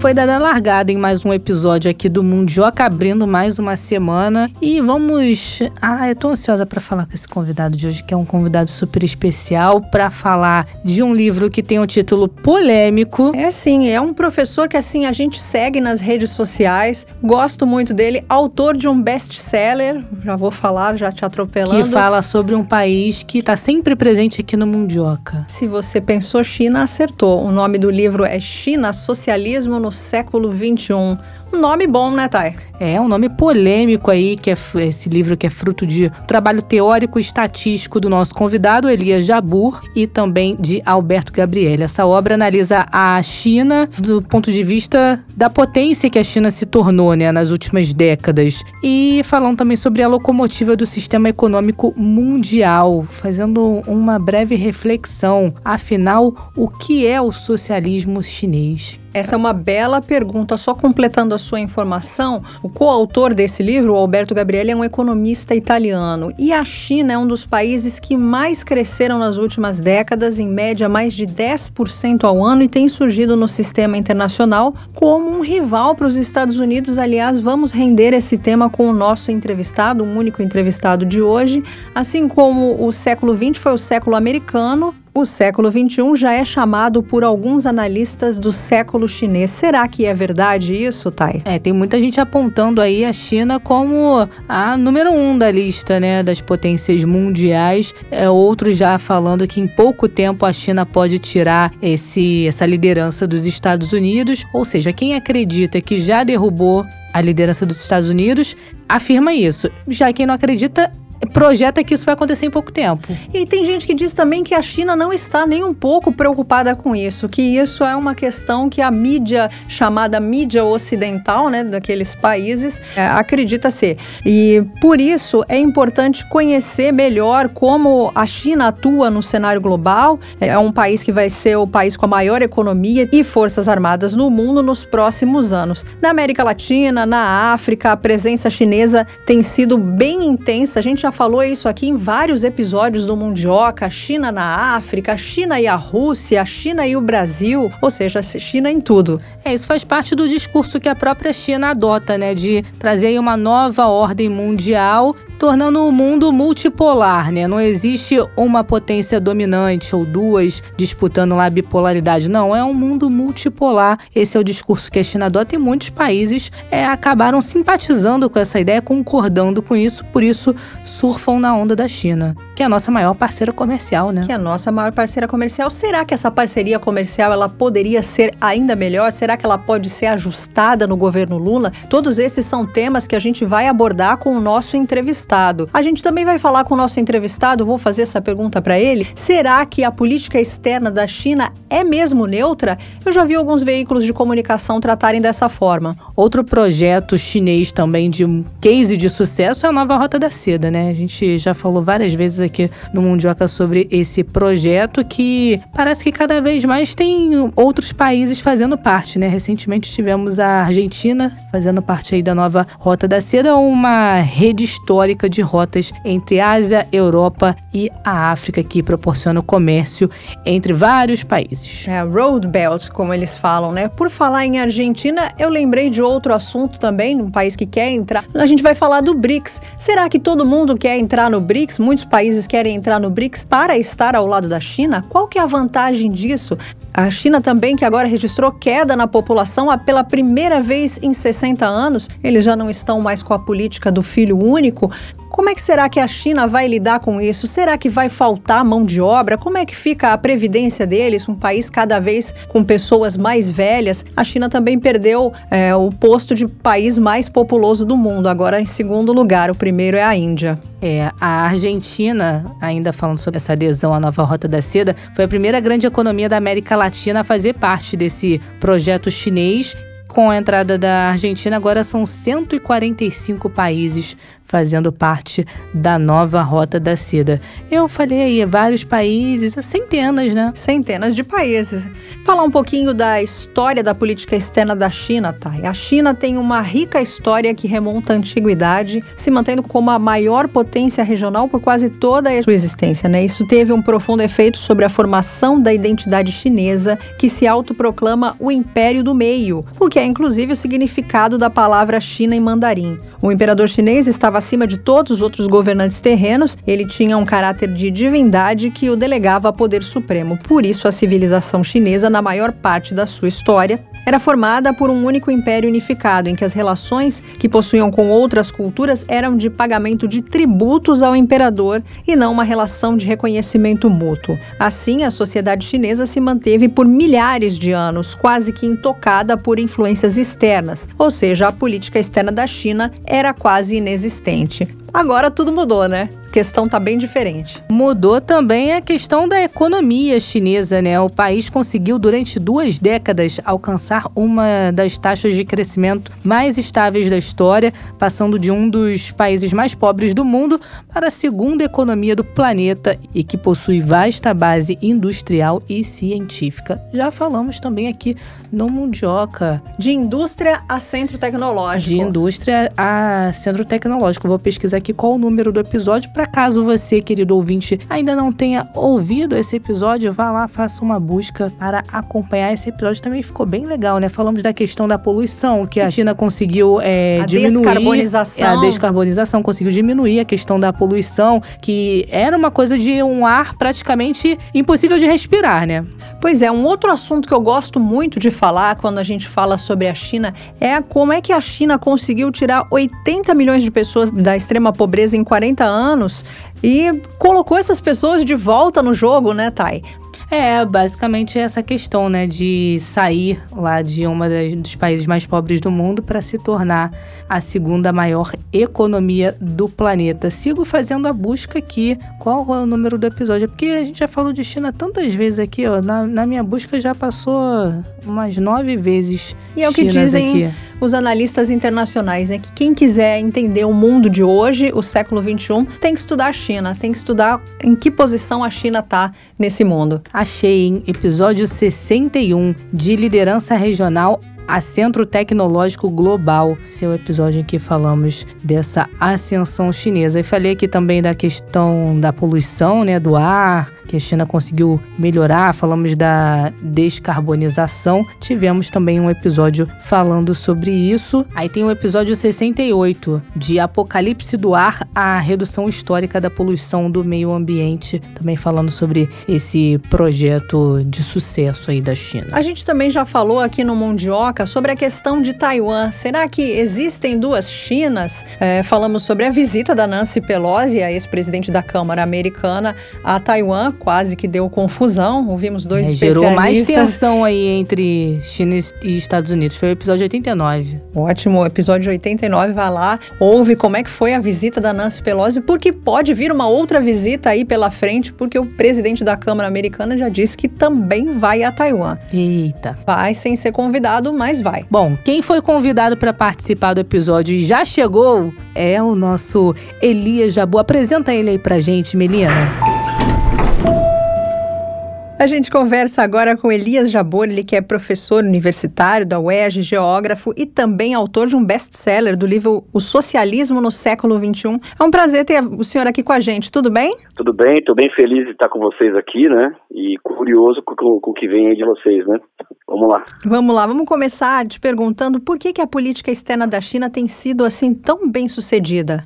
Foi dada largada em mais um episódio aqui do Mundioca, abrindo mais uma semana. E vamos. Ah, eu tô ansiosa para falar com esse convidado de hoje, que é um convidado super especial, para falar de um livro que tem um título polêmico. É sim, é um professor que assim a gente segue nas redes sociais. Gosto muito dele, autor de um best-seller, já vou falar, já te atropelando. Que fala sobre um país que está sempre presente aqui no Mundioca. Se você pensou China, acertou. O nome do livro é China, Socialismo no século XXI. Um nome bom, né, Thay? É, um nome polêmico aí, que é esse livro que é fruto de trabalho teórico e estatístico do nosso convidado, Elias Jabur, e também de Alberto Gabriel. Essa obra analisa a China do ponto de vista da potência que a China se tornou né, nas últimas décadas. E falando também sobre a locomotiva do sistema econômico mundial, fazendo uma breve reflexão. Afinal, o que é o socialismo chinês? Essa é uma bela pergunta. Só completando a sua informação, o coautor desse livro, Alberto Gabriele, é um economista italiano. E a China é um dos países que mais cresceram nas últimas décadas, em média mais de 10% ao ano, e tem surgido no sistema internacional como um rival para os Estados Unidos. Aliás, vamos render esse tema com o nosso entrevistado, o único entrevistado de hoje. Assim como o século XX foi o século americano, o século XXI já é chamado por alguns analistas do século chinês. Será que é verdade isso, Thay? É, tem muita gente apontando aí a China como a número um da lista, né, das potências mundiais. É, outros já falando que em pouco tempo a China pode tirar esse, essa liderança dos Estados Unidos. Ou seja, quem acredita que já derrubou a liderança dos Estados Unidos afirma isso. Já quem não acredita projeta que isso vai acontecer em pouco tempo. E tem gente que diz também que a China não está nem um pouco preocupada com isso, que isso é uma questão que a mídia chamada mídia ocidental, né, daqueles países, é, acredita ser. E por isso é importante conhecer melhor como a China atua no cenário global. É um país que vai ser o país com a maior economia e forças armadas no mundo nos próximos anos. Na América Latina, na África, a presença chinesa tem sido bem intensa. A gente já falou isso aqui em vários episódios do Mundioca, a China na África, a China e a Rússia, a China e o Brasil, ou seja, China em tudo. É, isso faz parte do discurso que a própria China adota, né, de trazer uma nova ordem mundial tornando o mundo multipolar, né? Não existe uma potência dominante ou duas disputando lá a bipolaridade. Não, é um mundo multipolar. Esse é o discurso que a China adota e muitos países é, acabaram simpatizando com essa ideia, concordando com isso, por isso surfam na onda da China, que é a nossa maior parceira comercial, né? Que é a nossa maior parceira comercial. Será que essa parceria comercial ela poderia ser ainda melhor? Será que ela pode ser ajustada no governo Lula? Todos esses são temas que a gente vai abordar com o nosso entrevistado. A gente também vai falar com o nosso entrevistado, vou fazer essa pergunta para ele. Será que a política externa da China é mesmo neutra? Eu já vi alguns veículos de comunicação tratarem dessa forma. Outro projeto chinês também de um case de sucesso é a nova Rota da Seda, né? A gente já falou várias vezes aqui no Mundioca sobre esse projeto que parece que cada vez mais tem outros países fazendo parte, né? Recentemente tivemos a Argentina fazendo parte aí da nova Rota da Seda, uma rede histórica de rotas entre Ásia, Europa e a África, que proporciona o comércio entre vários países. É, Road Belt, como eles falam, né? Por falar em Argentina, eu lembrei de outro assunto também, um país que quer entrar. A gente vai falar do BRICS. Será que todo mundo quer entrar no BRICS? Muitos países querem entrar no BRICS para estar ao lado da China? Qual que é a vantagem disso? A China também, que agora registrou queda na população pela primeira vez em 60 anos, eles já não estão mais com a política do filho único. Como é que será que a China vai lidar com isso? Será que vai faltar mão de obra? Como é que fica a previdência deles? Um país cada vez com pessoas mais velhas. A China também perdeu é, o posto de país mais populoso do mundo, agora em segundo lugar. O primeiro é a Índia. É, a Argentina, ainda falando sobre essa adesão à nova Rota da Seda, foi a primeira grande economia da América Latina a fazer parte desse projeto chinês com a entrada da Argentina, agora são 145 países fazendo parte da nova Rota da Seda. Eu falei aí, vários países, centenas, né? Centenas de países. Falar um pouquinho da história da política externa da China, tá? A China tem uma rica história que remonta à antiguidade, se mantendo como a maior potência regional por quase toda a sua existência, né? Isso teve um profundo efeito sobre a formação da identidade chinesa, que se autoproclama o Império do Meio, o que é inclusive o significado da palavra China em mandarim. O imperador chinês estava acima de todos os outros governantes terrenos, ele tinha um caráter de divindade que o delegava a poder supremo. Por isso, a civilização chinesa, na maior parte da sua história, era formada por um único império unificado, em que as relações que possuíam com outras culturas eram de pagamento de tributos ao imperador e não uma relação de reconhecimento mútuo. Assim, a sociedade chinesa se manteve por milhares de anos, quase que intocada por influências externas, ou seja, a política externa da China era quase inexistente. Agora tudo mudou, né? A questão está bem diferente. Mudou também a questão da economia chinesa, né? O país conseguiu durante duas décadas alcançar uma das taxas de crescimento mais estáveis da história, passando de um dos países mais pobres do mundo para a segunda economia do planeta e que possui vasta base industrial e científica. Já falamos também aqui no Mundioca. De indústria a centro tecnológico. De indústria a centro tecnológico. Vou pesquisar aqui qual o número do episódio para caso você, querido ouvinte, ainda não tenha ouvido esse episódio, vá lá, faça uma busca para acompanhar esse episódio. Também ficou bem legal, né? Falamos da questão da poluição, que a China conseguiu é, a diminuir. Descarbonização. A descarbonização conseguiu diminuir a questão da poluição, que era uma coisa de um ar praticamente impossível de respirar, né? Pois é, um outro assunto que eu gosto muito de falar quando a gente fala sobre a China é como é que a China conseguiu tirar 80 milhões de pessoas da extrema pobreza em 40 anos e colocou essas pessoas de volta no jogo, né, Thay? É, basicamente essa questão, né, de sair lá de um dos países mais pobres do mundo para se tornar a segunda maior economia do planeta. Sigo fazendo a busca aqui. Qual é o número do episódio? Porque a gente já falou de China tantas vezes aqui, ó. Na, na minha busca já passou umas nove vezes. E é o que dizem aqui. Os analistas internacionais, né? Que quem quiser entender o mundo de hoje, o século 21, tem que estudar a China, tem que estudar em que posição a China está nesse mundo. Achei em episódio 61 de liderança regional a Centro Tecnológico Global, seu episódio em que falamos dessa ascensão chinesa. E falei aqui também da questão da poluição, né, do ar, que a China conseguiu melhorar, falamos da descarbonização. Tivemos também um episódio falando sobre isso. Aí tem o episódio 68 de Apocalipse do Ar, a redução histórica da poluição do meio ambiente, também falando sobre esse projeto de sucesso aí da China. A gente também já falou aqui no Mundioca sobre a questão de Taiwan. Será que existem duas Chinas? É, falamos sobre a visita da Nancy Pelosi, a ex-presidente da Câmara Americana, a Taiwan quase que deu confusão. Ouvimos dois é, especialistas. Gerou mais tensão aí entre China e Estados Unidos. Foi o episódio 89. Ótimo, episódio 89, vai lá, ouve como é que foi a visita da Nancy Pelosi, porque pode vir uma outra visita aí pela frente, porque o presidente da Câmara Americana já disse que também vai a Taiwan. Eita. Vai sem ser convidado, mas vai. Bom, quem foi convidado para participar do episódio e já chegou é o nosso Elias Jabu. Apresenta ele aí pra gente, Melina. A gente conversa agora com Elias Jabor, ele que é professor universitário da UERJ, geógrafo e também autor de um best-seller do livro O Socialismo no Século XXI. É um prazer ter o senhor aqui com a gente, tudo bem? Tudo bem, estou bem feliz de estar com vocês aqui, né? E curioso com, com, o que vem aí de vocês, né? Vamos lá. Vamos lá, vamos começar te perguntando por que, que a política externa da China tem sido assim tão bem sucedida?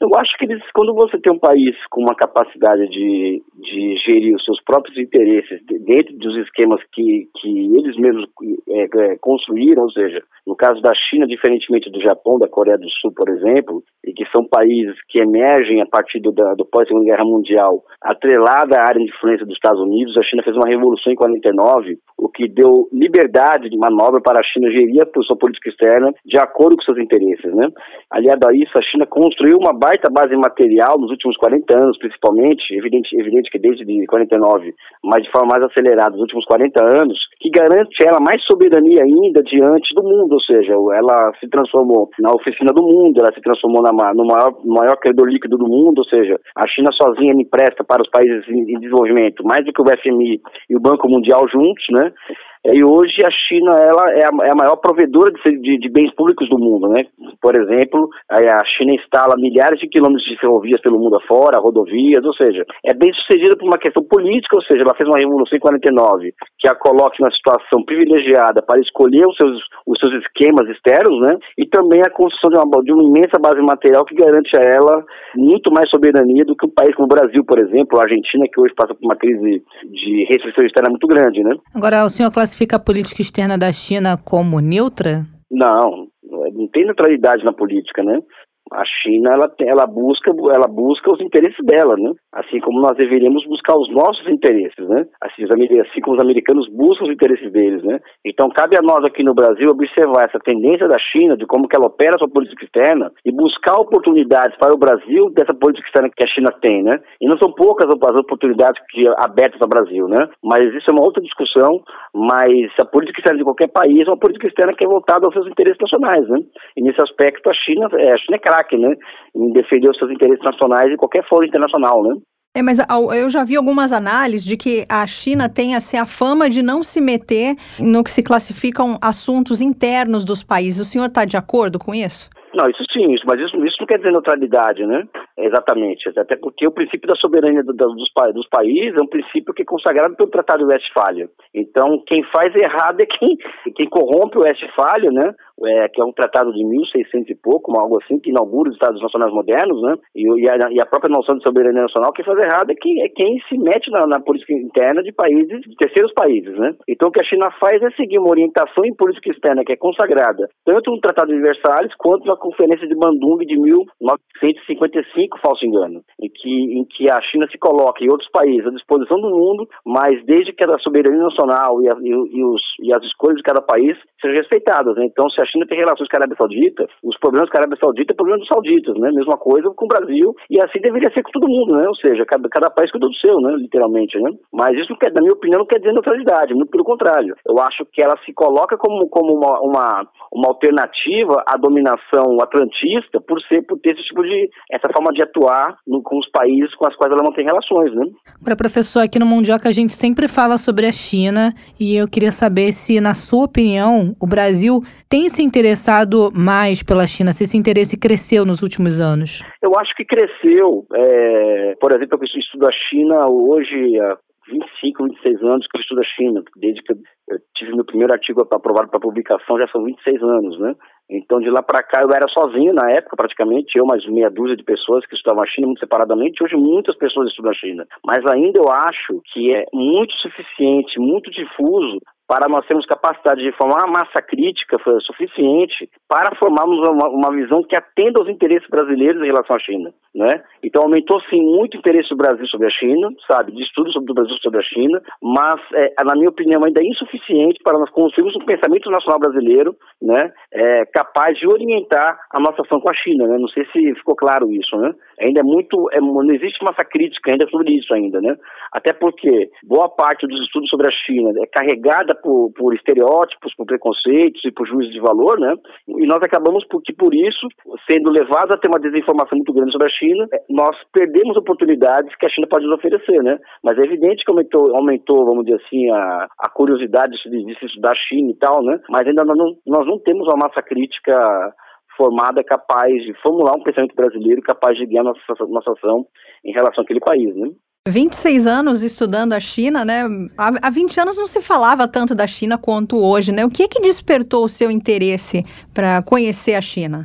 Eu acho que eles, quando você tem um país com uma capacidade de, de gerir os seus próprios interesses dentro dos esquemas que, que eles mesmos é, é, construíram, ou seja, no caso da China, diferentemente do Japão, da Coreia do Sul, por exemplo, e que são países que emergem a partir do, do pós-segunda guerra mundial, atrelada à área de influência dos Estados Unidos, a China fez uma revolução em 49, o que deu liberdade de manobra para a China gerir a sua política externa de acordo com seus interesses, né? Aliado a isso, a China construiu uma baita base material nos últimos 40 anos, principalmente, evidente, evidente que que desde 49, mas de forma mais acelerada nos últimos 40 anos, que garante ela mais soberania ainda diante do mundo, ou seja, ela se transformou na oficina do mundo, ela se transformou na, no maior, maior credor líquido do mundo, ou seja, a China sozinha empresta para os países em, em desenvolvimento mais do que o FMI e o Banco Mundial juntos, né? E hoje a China ela é, a, é a maior provedora de, de, de, bens públicos do mundo, né? Por exemplo, a China instala milhares de quilômetros de ferrovias pelo mundo afora, rodovias, ou seja, é bem sucedida por uma questão política, ou seja, ela fez uma revolução em 49 que a coloque na situação privilegiada para escolher os seus, os seus esquemas externos, né? E também a construção de uma, de uma imensa base material que garante a ela muito mais soberania do que um país como o Brasil, por exemplo, a Argentina, que hoje passa por uma crise de restrição externa muito grande, né? Agora, o senhor classifica classifica a política externa da China como neutra? Não, não tem neutralidade na política, né? A China ela, ela busca ela busca os interesses dela, né? Assim como nós deveríamos buscar os nossos interesses, né? Assim, os, assim como os americanos buscam os interesses deles, né? Então cabe a nós aqui no Brasil observar essa tendência da China de como que ela opera a sua política externa e buscar oportunidades para o Brasil dessa política externa que a China tem, né? E não são poucas as oportunidades que abertas ao Brasil, né? Mas isso é uma outra discussão. Mas a política externa de qualquer país é uma política externa que é voltada aos seus interesses nacionais, né? E nesse aspecto a China, é, a China é craque, né? Em defender os seus interesses nacionais em qualquer fórum internacional, né? É, mas eu já vi algumas análises de que a China tem assim, a fama de não se meter no que se classificam assuntos internos dos países. O senhor está de acordo com isso? Não, isso sim, isso, mas isso, isso não quer dizer neutralidade, né? Exatamente. Até porque o princípio da soberania do, dos, dos, países é um princípio que é consagrado pelo Tratado de Westfália. Então, quem faz errado é quem, quem corrompe o Westfália, né? É, que é um tratado de 1600 e pouco, algo assim, que inaugura os Estados Nacionais modernos, né? E, e, a, e a, própria noção de soberania nacional, quem faz errado é quem, é quem se mete na, na, política interna de países, de terceiros países, né? Então, o que a China faz é seguir uma orientação em política externa que é consagrada tanto no Tratado de Versalhes quanto na Conferência de Bandung de 1955, falso engano, em que, em que a China se coloca e outros países à disposição do mundo, mas desde que a soberania nacional e, a, e, e, os, e as escolhas de cada país sejam respeitadas. Né? Então, se a China tem relações com a Arábia Saudita, os problemas com a Arábia Saudita é problema dos sauditas, né? Mesma coisa com o Brasil, e assim deveria ser com todo mundo, né? Ou seja, cada, cada país cuida do seu, né? Literalmente, né? Mas isso, quer, na minha opinião, não quer dizer neutralidade, muito pelo contrário. Eu acho que ela se coloca como, como uma, uma, uma alternativa à dominação atlantista por ser, por ter esse tipo de, essa forma de atuar no, com os países com os quais ela mantém relações, né? Agora, professor, aqui no Mundioca a gente sempre fala sobre a China, e eu queria saber se, na sua opinião, o Brasil tem se interessado mais pela China, se esse interesse cresceu nos últimos anos? Eu acho que cresceu. É, por exemplo, eu estudo a China hoje há 25, 26 anos que eu estudo a China, desde que eu tive meu primeiro artigo aprovado para publicação, já são 26 anos, né? Então, de lá para cá, eu era sozinho na época, praticamente, eu mais meia dúzia de pessoas que estudavam a China muito separadamente. Hoje, muitas pessoas estudam a China. Mas ainda eu acho que é muito suficiente, muito difuso para nós termos capacidade de formar uma massa crítica suficiente para formarmos uma, uma, visão que atenda aos interesses brasileiros em relação à China, né? Então aumentou sim muito o interesse do Brasil sobre a China, sabe, de estudos sobre o Brasil sobre a China, mas é, na minha opinião ainda é insuficiente para nós construirmos um pensamento nacional brasileiro, né, é, capaz de orientar a nossa ação com a China, né? Não sei se ficou claro isso, né? Ainda é muito, é, não existe massa crítica ainda sobre isso ainda, né? Até porque boa parte dos estudos sobre a China é carregada por, por estereótipos, por preconceitos e por juízos de valor, né? E nós acabamos por, que por isso, sendo levados a ter uma desinformação muito grande sobre a China, é, nós perdemos oportunidades que a China pode nos oferecer, né? Mas é evidente que aumentou, aumentou vamos dizer assim, a, a curiosidade de, de se estudar a China e tal, né? Mas ainda nós não, nós não temos uma massa crítica formada capaz de formular um pensamento brasileiro capaz de guiar nossa, nossa ação em relação àquele país, né? 26 anos estudando a China, né? Há 20 anos não se falava tanto da China quanto hoje, né? O que que despertou o seu interesse para conhecer a China?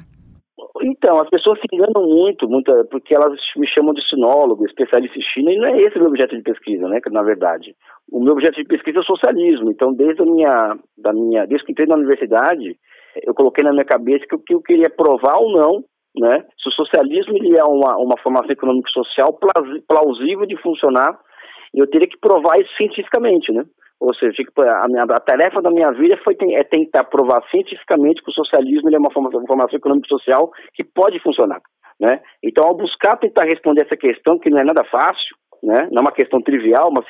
Então, as pessoas se enganam muito, muito, porque elas me chamam de sinólogo, especialista em China, e não é esse o meu objeto de pesquisa, né? Na verdade, o meu objeto de pesquisa é o socialismo. Então, desde a minha, da minha, desde que entrei na universidade, eu coloquei na minha cabeça que o que eu queria provar ou não né? Se o socialismo ele é uma, uma formação econômico-social plausível de funcionar, eu teria que provar isso cientificamente, né? Ou seja, a, minha, a tarefa da minha vida foi é tentar provar cientificamente que o socialismo é uma formação, formação econômico-social que pode funcionar, né? Então, ao buscar tentar responder essa questão, que não é nada fácil, né? Não é uma questão trivial, mas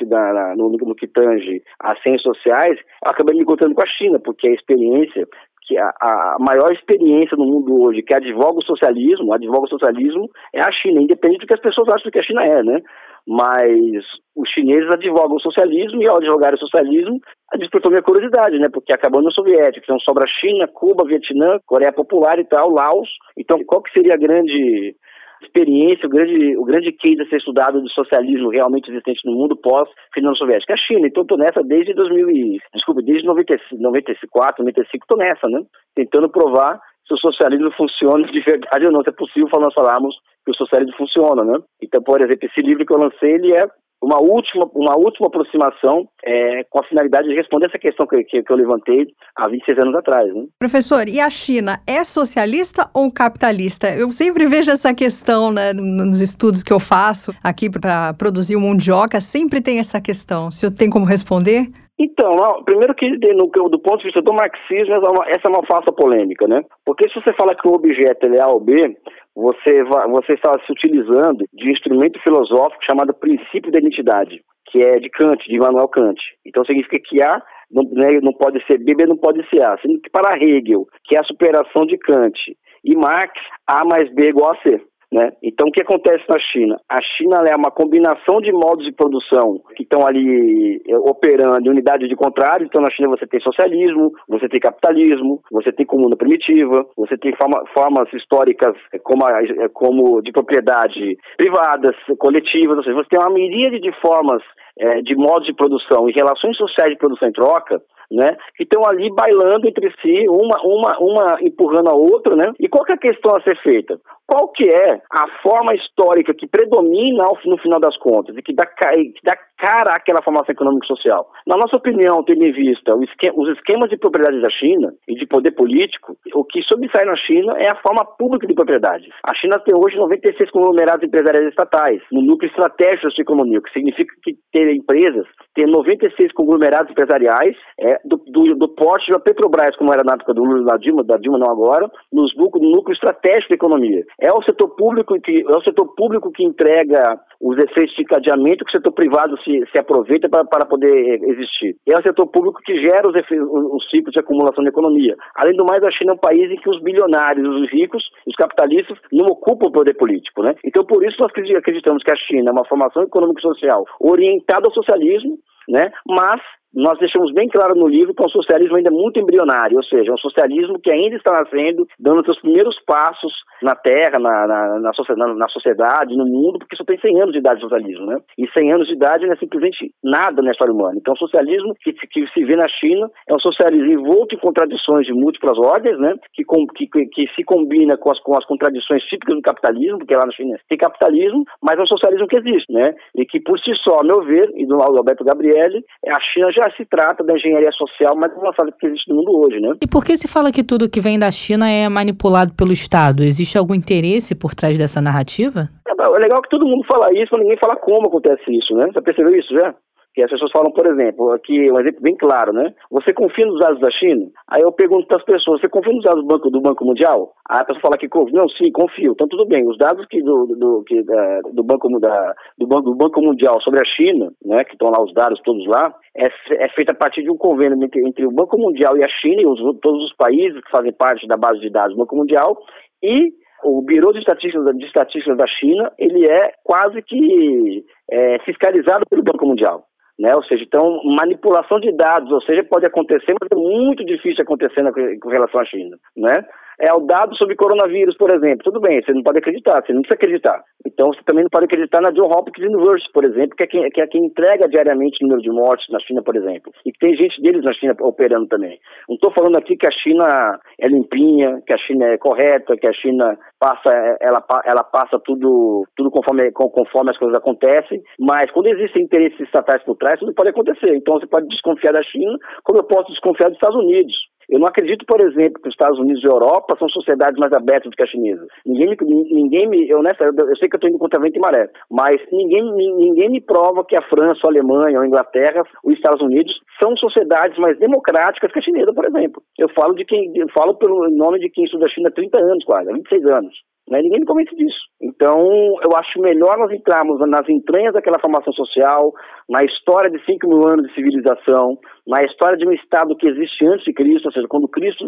no, no que tange as ciências sociais, acabei me encontrando com a China, porque a experiência que a, a, maior experiência no mundo hoje que advoga o socialismo, advoga o socialismo é a China, independente do que as pessoas acham que a China é, né? Mas os chineses advogam o socialismo e ao advogar o socialismo, despertou minha curiosidade, né? Porque acabou no soviético, então sobra China, Cuba, Vietnã, Coreia Popular e tal, Laos. Então, qual que seria a grande experiência, o grande, o grande case a ser estudado do socialismo realmente existente no mundo pós-União Soviética? A China. Então, estou nessa desde 2000 e, desculpa, desde 94, 95, estou nessa, né? Tentando provar se o socialismo funciona de verdade ou não, se é possível nós falarmos que o socialismo funciona, né? Então, por exemplo, esse livro que eu lancei, ele é uma última, uma última aproximação é, com a finalidade de responder essa questão que, que, que, eu levantei há 26 anos atrás. Né? Professor, e a China é socialista ou capitalista? Eu sempre vejo essa questão né, nos estudos que eu faço aqui para produzir o Mundioca, sempre tem essa questão. O senhor tem como responder? Então, primeiro que no, do ponto de vista do marxismo, essa é uma falsa polêmica, né? Porque se você fala que o objeto é A ou B, você, vai, você está se utilizando de um instrumento filosófico chamado princípio da identidade, que é de Kant, de Immanuel Kant. Então significa que A não, né, não pode ser B, B não pode ser A. Significa que para Hegel, que é a superação de Kant, e Marx, A mais B igual a C. Né? Então, o que acontece na China? A China é uma combinação de modos de produção que estão ali eh, operando em unidade de contrário. Então, na China você tem socialismo, você tem capitalismo, você tem comuna primitiva, você tem forma, formas históricas eh, como, a, eh, como de propriedade privadas, coletivas, ou seja, você tem uma miríade de formas é, de modos de produção e relações sociais de produção em troca né, que estão ali bailando entre si, uma, uma, uma empurrando a outra, né? E qual é a questão a ser feita? Qual que é a forma histórica que predomina no final das contas e que dá, que dá cara àquela formação econômica e social? Na nossa opinião, tendo em vista os esquemas de propriedade da China e de poder político, o que sobressai na China é a forma pública de propriedade. A China tem hoje 96 conglomerados empresariais estatais no núcleo estratégico da sua economia, o que significa que ter empresas, ter 96 conglomerados empresariais é, do, do, do porte da Petrobras, como era na época do Lula da Dilma, da Dilma não agora, nos no núcleo estratégico da economia. É o setor público que é o setor público que entrega os efeitos de cadeamento que o setor privado se, se aproveita para, para poder existir. É o setor público que gera os, efeitos, os ciclos de acumulação da economia. Além do mais, a China é um país em que os bilionários, os ricos, os capitalistas não ocupam o poder político, né? Então, por isso nós acreditamos que a China é uma formação econômica e social orientada ao socialismo, né? Mas nós deixamos bem claro no livro que é um socialismo ainda muito embrionário, ou seja, um socialismo que ainda está nascendo, dando seus primeiros passos na Terra, na, na, na, na sociedade, no mundo, porque só tem 100 anos de idade de socialismo, né? E 100 anos de idade não é simplesmente nada na história humana. Então, o socialismo que, que se vê na China é um socialismo envolto em contradições de múltiplas ordens, né? Que, que, que, que se combina com as, com as contradições típicas do capitalismo, porque lá na China tem capitalismo, mas é um socialismo que existe, né? E que, por si só, a meu ver, e do Alberto Gabriele, a China já já se trata da engenharia social mais avançada que existe no mundo hoje, né? E por que se fala que tudo que vem da China é manipulado pelo Estado? Existe algum interesse por trás dessa narrativa? É, é legal que todo mundo fala isso, mas ninguém fala como acontece isso, né? Você percebeu isso já? Que as pessoas falam, por exemplo, aqui um exemplo bem claro, né? Você confia nos dados da China? Aí eu pergunto para as pessoas, você confia nos dados do Banco, do Banco Mundial? Aí a pessoa fala que confia. Não, sim, confio. Então tudo bem. Os dados que do, do, que, da, do, Banco, da, do, Banco, do Banco Mundial sobre a China, né, que estão lá os dados todos lá, é, é feito a partir de um convênio entre, entre o Banco Mundial e a China e os, todos os países que fazem parte da base de dados do Banco Mundial e o Bureau de Estatística, de Estatística da China, ele é quase que é, fiscalizado pelo Banco Mundial. Né? Ou seja, então, manipulação de dados, ou seja, pode acontecer, mas é muito difícil acontecer na, com relação à China, né? É o dado sobre coronavírus, por exemplo. Tudo bem, você não pode acreditar, você não precisa acreditar. Então, você também não pode acreditar na John Hopkins University, por exemplo, que é quem, que é quem entrega diariamente o número de mortes na China, por exemplo. E tem gente deles na China operando também. Não estou falando aqui que a China é limpinha, que a China é correta, que a China passa, ela, ela passa tudo, tudo conforme, conforme as coisas acontecem, mas quando existem interesses estatais por trás, tudo pode acontecer. Então, você pode desconfiar da China, como eu posso desconfiar dos Estados Unidos. Eu não acredito, por exemplo, que os Estados Unidos e a Europa são sociedades mais abertas do que a chinesa. Ninguém me, ninguém me eu, nessa, eu sei que eu estou indo contra vento e maré, mas ninguém, ninguém me prova que a França, a Alemanha, a Inglaterra, os Estados Unidos são sociedades mais democráticas que a chinesa, por exemplo. Eu falo de quem, eu falo pelo nome de quem estuda a China há 30 anos quase, há 26 anos. Né? Ninguém me convence disso. Então, eu acho melhor nós entrarmos nas entranhas daquela formação social, na história de 5 mil anos de civilização, na história de um Estado que existe antes de Cristo, ou seja, quando Cristo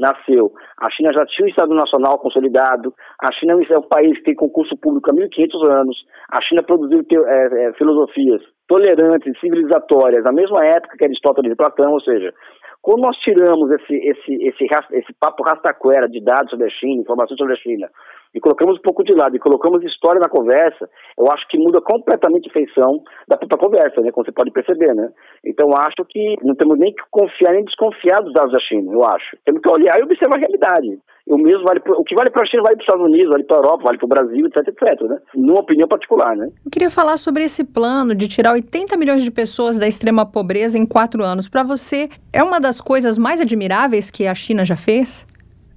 nasceu, a China já tinha um Estado Nacional consolidado, a China é um país que tem concurso público há 1.500 anos, a China produziu é, é, filosofias tolerantes, civilizatórias, na mesma época que Aristóteles e Platão, ou seja, quando nós tiramos esse, esse, esse, esse papo rastaquera de dados sobre a China, informações sobre a China, e colocamos um pouco de lado e colocamos história na conversa, eu acho que muda completamente a feição da própria conversa, né? Como você pode perceber, né? Então acho que não temos nem que confiar nem desconfiar dos dados da China, eu acho. Temos que olhar e observar a realidade. O mesmo vale pro, o que vale para a China vale para os Estados Unidos, vale para a Europa, vale para o Brasil, etc, etc, né? Numa opinião particular, né? Eu queria falar sobre esse plano de tirar 80 milhões de pessoas da extrema pobreza em quatro anos. Para você, é uma das coisas mais admiráveis que a China já fez?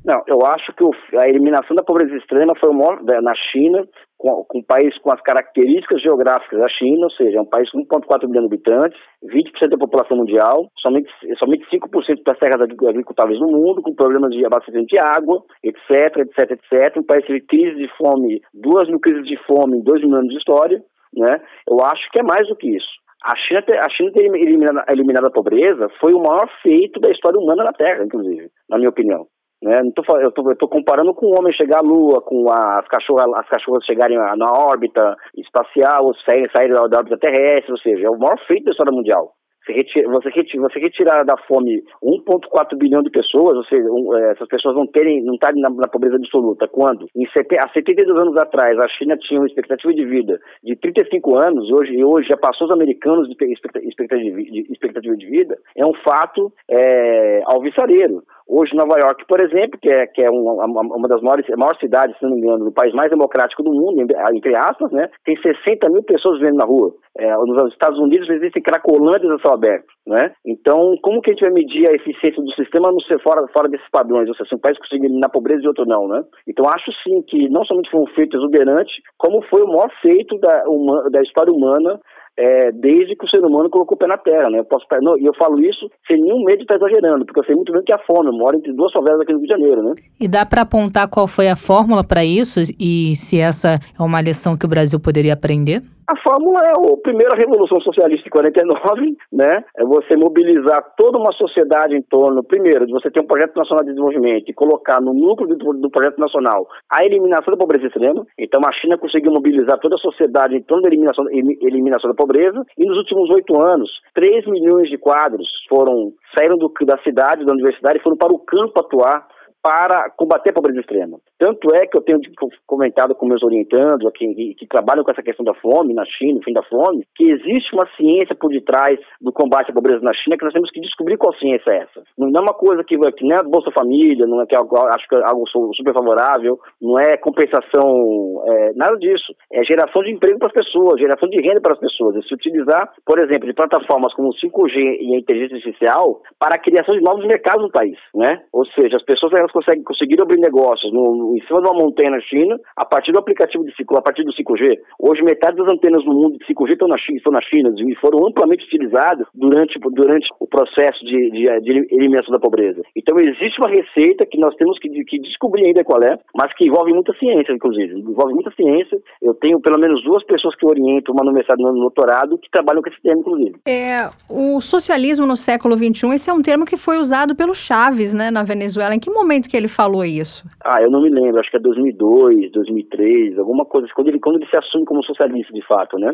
Não, eu acho que a eliminação da pobreza extrema foi o maior na China, com, com um país com as características geográficas da China, ou seja, é um país com 1,4 bilhão de habitantes, 20% da população mundial, somente, somente 5% das terras agricultáveis no mundo, com problemas de abastecimento de água, etc, etc, etc. Um país que teve crise de fome, duas mil crises de fome em dois mil anos de história, né? Eu acho que é mais do que isso. A China, ter, a China ter eliminado, eliminado a pobreza foi o maior feito da história humana na Terra, inclusive, na minha opinião. Né? Não tô, eu estou comparando com o homem chegar à Lua, com as cachorras, as cachorras chegarem na órbita espacial, saírem, saírem da órbita terrestre, ou seja, é o maior feito da história mundial. Você, retira, você, retira, você retirar da fome 1,4 bilhão de pessoas, ou seja, um, é, essas pessoas não terem, não estarem na, na, pobreza absoluta. Quando? Em sete, há 72 anos atrás, a China tinha uma expectativa de vida de 35 anos, hoje, hoje já passou os americanos de expectativa de, expectativa de vida, é um fato é, alvissareiro. Hoje, Nova York, por exemplo, que é, que é uma, uma das maiores, maiores cidades, se não me engano, do país mais democrático do mundo, entre aspas, né, tem 60 mil pessoas vivendo na rua. É, nos Estados Unidos existem cracolândias a céu aberto. Né? Então, como que a gente vai medir a eficiência do sistema não ser fora, fora desses padrões? Ou seja, se um país conseguir eliminar a pobreza e outro não, né? Então, acho sim que não somente foi um feito exuberante, como foi o maior feito da, uma, da história humana é, desde que o ser humano colocou o pé na terra, né? Eu posso, e eu falo isso sem nenhum medo de estar exagerando, porque eu sei muito bem que é a fome. Eu moro entre duas favelas aqui no Rio de Janeiro, né? E dá para apontar qual foi a fórmula para isso e se essa é uma lição que o Brasil poderia aprender? A fórmula é a primeira revolução socialista de 49, né? É você mobilizar toda uma sociedade em torno, primeiro, de você ter um projeto nacional de desenvolvimento e colocar no núcleo do, do projeto nacional a eliminação da pobreza extrema. Então a China conseguiu mobilizar toda a sociedade em torno da eliminação, eliminação da pobreza. E nos últimos oito anos, 3 milhões de quadros foram saíram do, da cidade, da universidade e foram para o campo atuar para combater a pobreza extrema. Tanto é que eu tenho comentado com meus orientandos aqui, que, trabalham com essa questão da fome na China, o fim da fome, que existe uma ciência por detrás do combate à pobreza na China que nós temos que descobrir qual ciência é essa. Não é uma coisa que, que não é Bolsa Família, não é que é algo, acho que é algo super favorável, não é compensação, é, nada disso. É geração de emprego para as pessoas, geração de renda para as pessoas. É se utilizar, por exemplo, de plataformas como o 5G e a inteligência artificial para a criação de novos mercados no país, né? Ou seja, as pessoas elas conseguem, conseguiram abrir negócios no, em cima de uma montanha na China a partir do aplicativo de 5, a partir do 5G. Hoje, metade das antenas do mundo de 5G estão na China, estão na China e foram amplamente utilizadas durante, durante o processo de, de, de, eliminação da pobreza. Então, existe uma receita que nós temos que, que descobrir ainda qual é, mas que envolve muita ciência, inclusive. Envolve muita ciência. Eu tenho pelo menos duas pessoas que orientam, uma no mestrado e uma no doutorado, que trabalham com esse tema, inclusive. É, o socialismo no século XXI, esse é um termo que foi usado pelo Chaves, né, na Venezuela. Em que momento que ele falou isso? Ah, eu não me lembro, acho que é 2002, 2003, alguma coisa, quando ele, quando ele se assume como socialista de fato, né?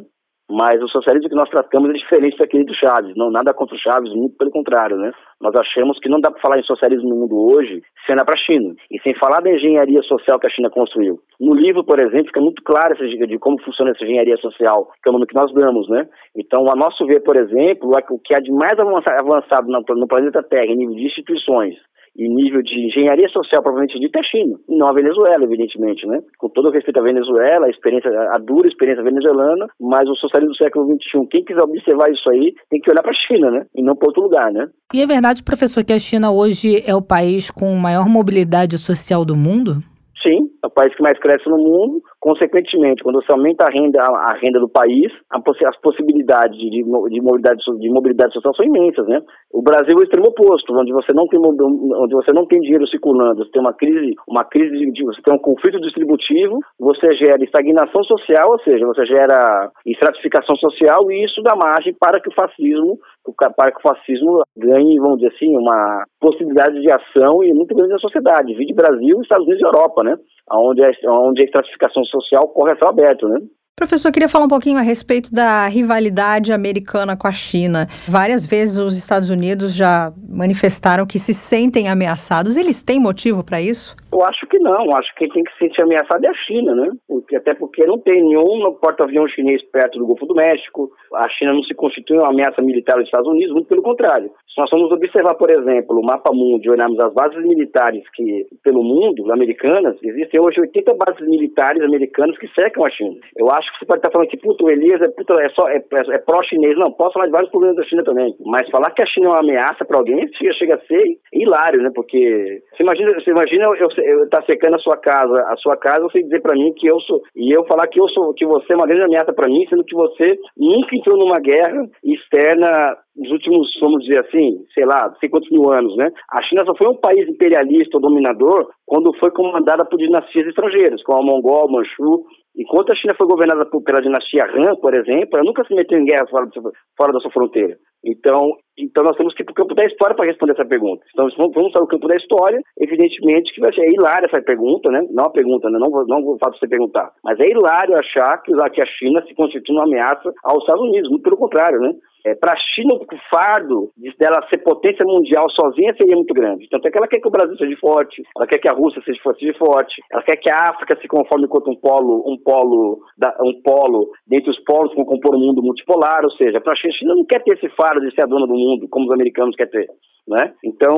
Mas o socialismo que nós tratamos é diferente daquele do Chaves, não nada contra o Chaves, muito pelo contrário, né? Nós achamos que não dá para falar em socialismo no mundo hoje sem olhar para a China, e sem falar da engenharia social que a China construiu. No livro, por exemplo, fica muito claro essa, de como funciona essa engenharia social, que é o nome que nós damos, né? Então, a nosso ver, por exemplo, o que há de mais avançado no planeta Terra em nível de instituições, e nível de engenharia social provavelmente dita é China, e não a Venezuela, evidentemente, né? Com todo o respeito à Venezuela, a experiência, a dura experiência venezuelana, mas o socialismo do século XXI, quem quiser observar isso aí, tem que olhar para a China, né? E não para outro lugar, né? E é verdade, professor, que a China hoje é o país com maior mobilidade social do mundo? Sim, é o país que mais cresce no mundo, Consequentemente, quando você aumenta a renda, a renda do país, as possibilidades de, de, mobilidade, de mobilidade social são imensas, né? O Brasil é o extremo oposto, onde você não tem, onde você não tem dinheiro circulando, você tem uma crise, uma crise de, você tem um conflito distributivo, você gera estagnação social, ou seja, você gera estratificação social e isso dá margem para que o fascismo para que o fascismo ganhe, vamos dizer assim, uma possibilidade de ação e muito grande na sociedade. Vide Brasil, Estados Unidos e Europa, né? Onde a, onde a estratificação social corre a céu aberto, né? Professor, queria falar um pouquinho a respeito da rivalidade americana com a China. Várias vezes os Estados Unidos já manifestaram que se sentem ameaçados. Eles têm motivo para isso? Eu acho que não. Acho que quem tem que se sentir ameaçado é a China, né? Porque, até porque não tem nenhum porta-avião chinês perto do Golfo do México. A China não se constitui uma ameaça militar dos Estados Unidos, muito pelo contrário. Se nós formos observar, por exemplo, o mapa mundo e olharmos as bases militares que, pelo mundo, americanas, existem hoje 80 bases militares americanas que cercam a China. Eu acho que você pode estar falando que, puto, o Elias é, é, só, é, é, é pró-chinês. Não, posso falar de vários problemas da China também. Mas falar que a China é uma ameaça para alguém chega, chega a ser hilário, né? Porque você imagina, você imagina eu, tá secando a sua casa, a sua casa, você dizer para mim que eu sou, e eu falar que eu sou, que você é uma grande ameaça para mim, sendo que você nunca entrou numa guerra externa nos últimos, vamos dizer assim, sei lá, não sei quantos mil anos, né? A China só foi um país imperialista ou dominador quando foi comandada por dinastias estrangeiras, como a Mongol, Manchu. Enquanto a China foi governada por, pela dinastia Han, por exemplo, ela nunca se meteu em guerra fora, fora da sua fronteira. Então, então nós temos que ir para o campo da história para responder essa pergunta. Então vamos para o campo da história, evidentemente que vai ser hilário essa pergunta, né? Não a pergunta, né? não, vou, não vou falar você perguntar. Mas é hilário achar que, que a China se constitui uma ameaça aos Estados Unidos, muito pelo contrário, né? É, para a China, o fardo dela ser potência mundial sozinha seria muito grande. Tanto é que ela quer que o Brasil seja forte, ela quer que a Rússia seja forte, seja forte, ela quer que a África se conforme enquanto um polo, um polo, um polo dentre os polos que compor um mundo multipolar, ou seja, para a China, a China não quer ter esse fardo de ser a dona do mundo, como os americanos querem ter. Né? Então,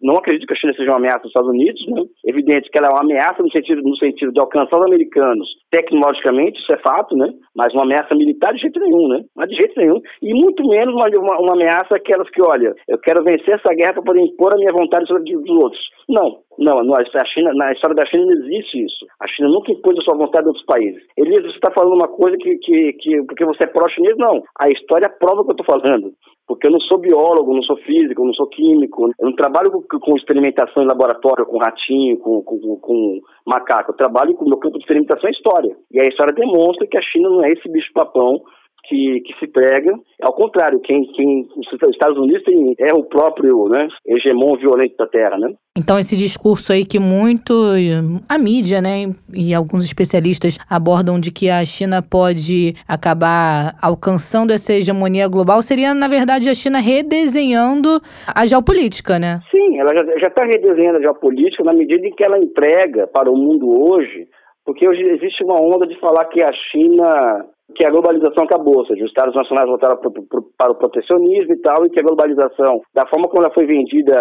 não acredito que a China seja uma ameaça aos Estados Unidos. Né? Evidente que ela é uma ameaça no sentido, no sentido de alcançar os americanos tecnologicamente, isso é fato, né? mas uma ameaça militar de jeito nenhum, né? Mas de jeito nenhum. E muito menos uma, uma, uma ameaça aquelas que, olha, eu quero vencer essa guerra para poder impor a minha vontade sobre dos outros. Não, não, não, a China, na história da China não existe isso. A China nunca impôs a sua vontade em outros países. Elias, você está falando uma coisa que, que, que porque você é pró-chinês? Não. A história prova o que eu estou falando porque eu não sou biólogo, não sou físico, não sou químico, eu não trabalho com, com experimentação em laboratório, com ratinho, com, com, com, macaco, eu trabalho com o meu campo de experimentação é história. E a história demonstra que a China não é esse bicho-papão que, que se prega. Ao contrário, quem, quem os Estados Unidos tem, é o próprio né, hegemon violento da Terra, né? Então esse discurso aí que muito a mídia, né, e alguns especialistas abordam de que a China pode acabar alcançando essa hegemonia global, seria na verdade a China redesenhando a geopolítica, né? Sim, ela já está redesenhando a geopolítica na medida em que ela entrega para o mundo hoje, porque hoje existe uma onda de falar que a China que a globalização acabou, ou seja, os Estados nacionais voltaram pro, pro, para o protecionismo e tal, e que a globalização, da forma como ela foi vendida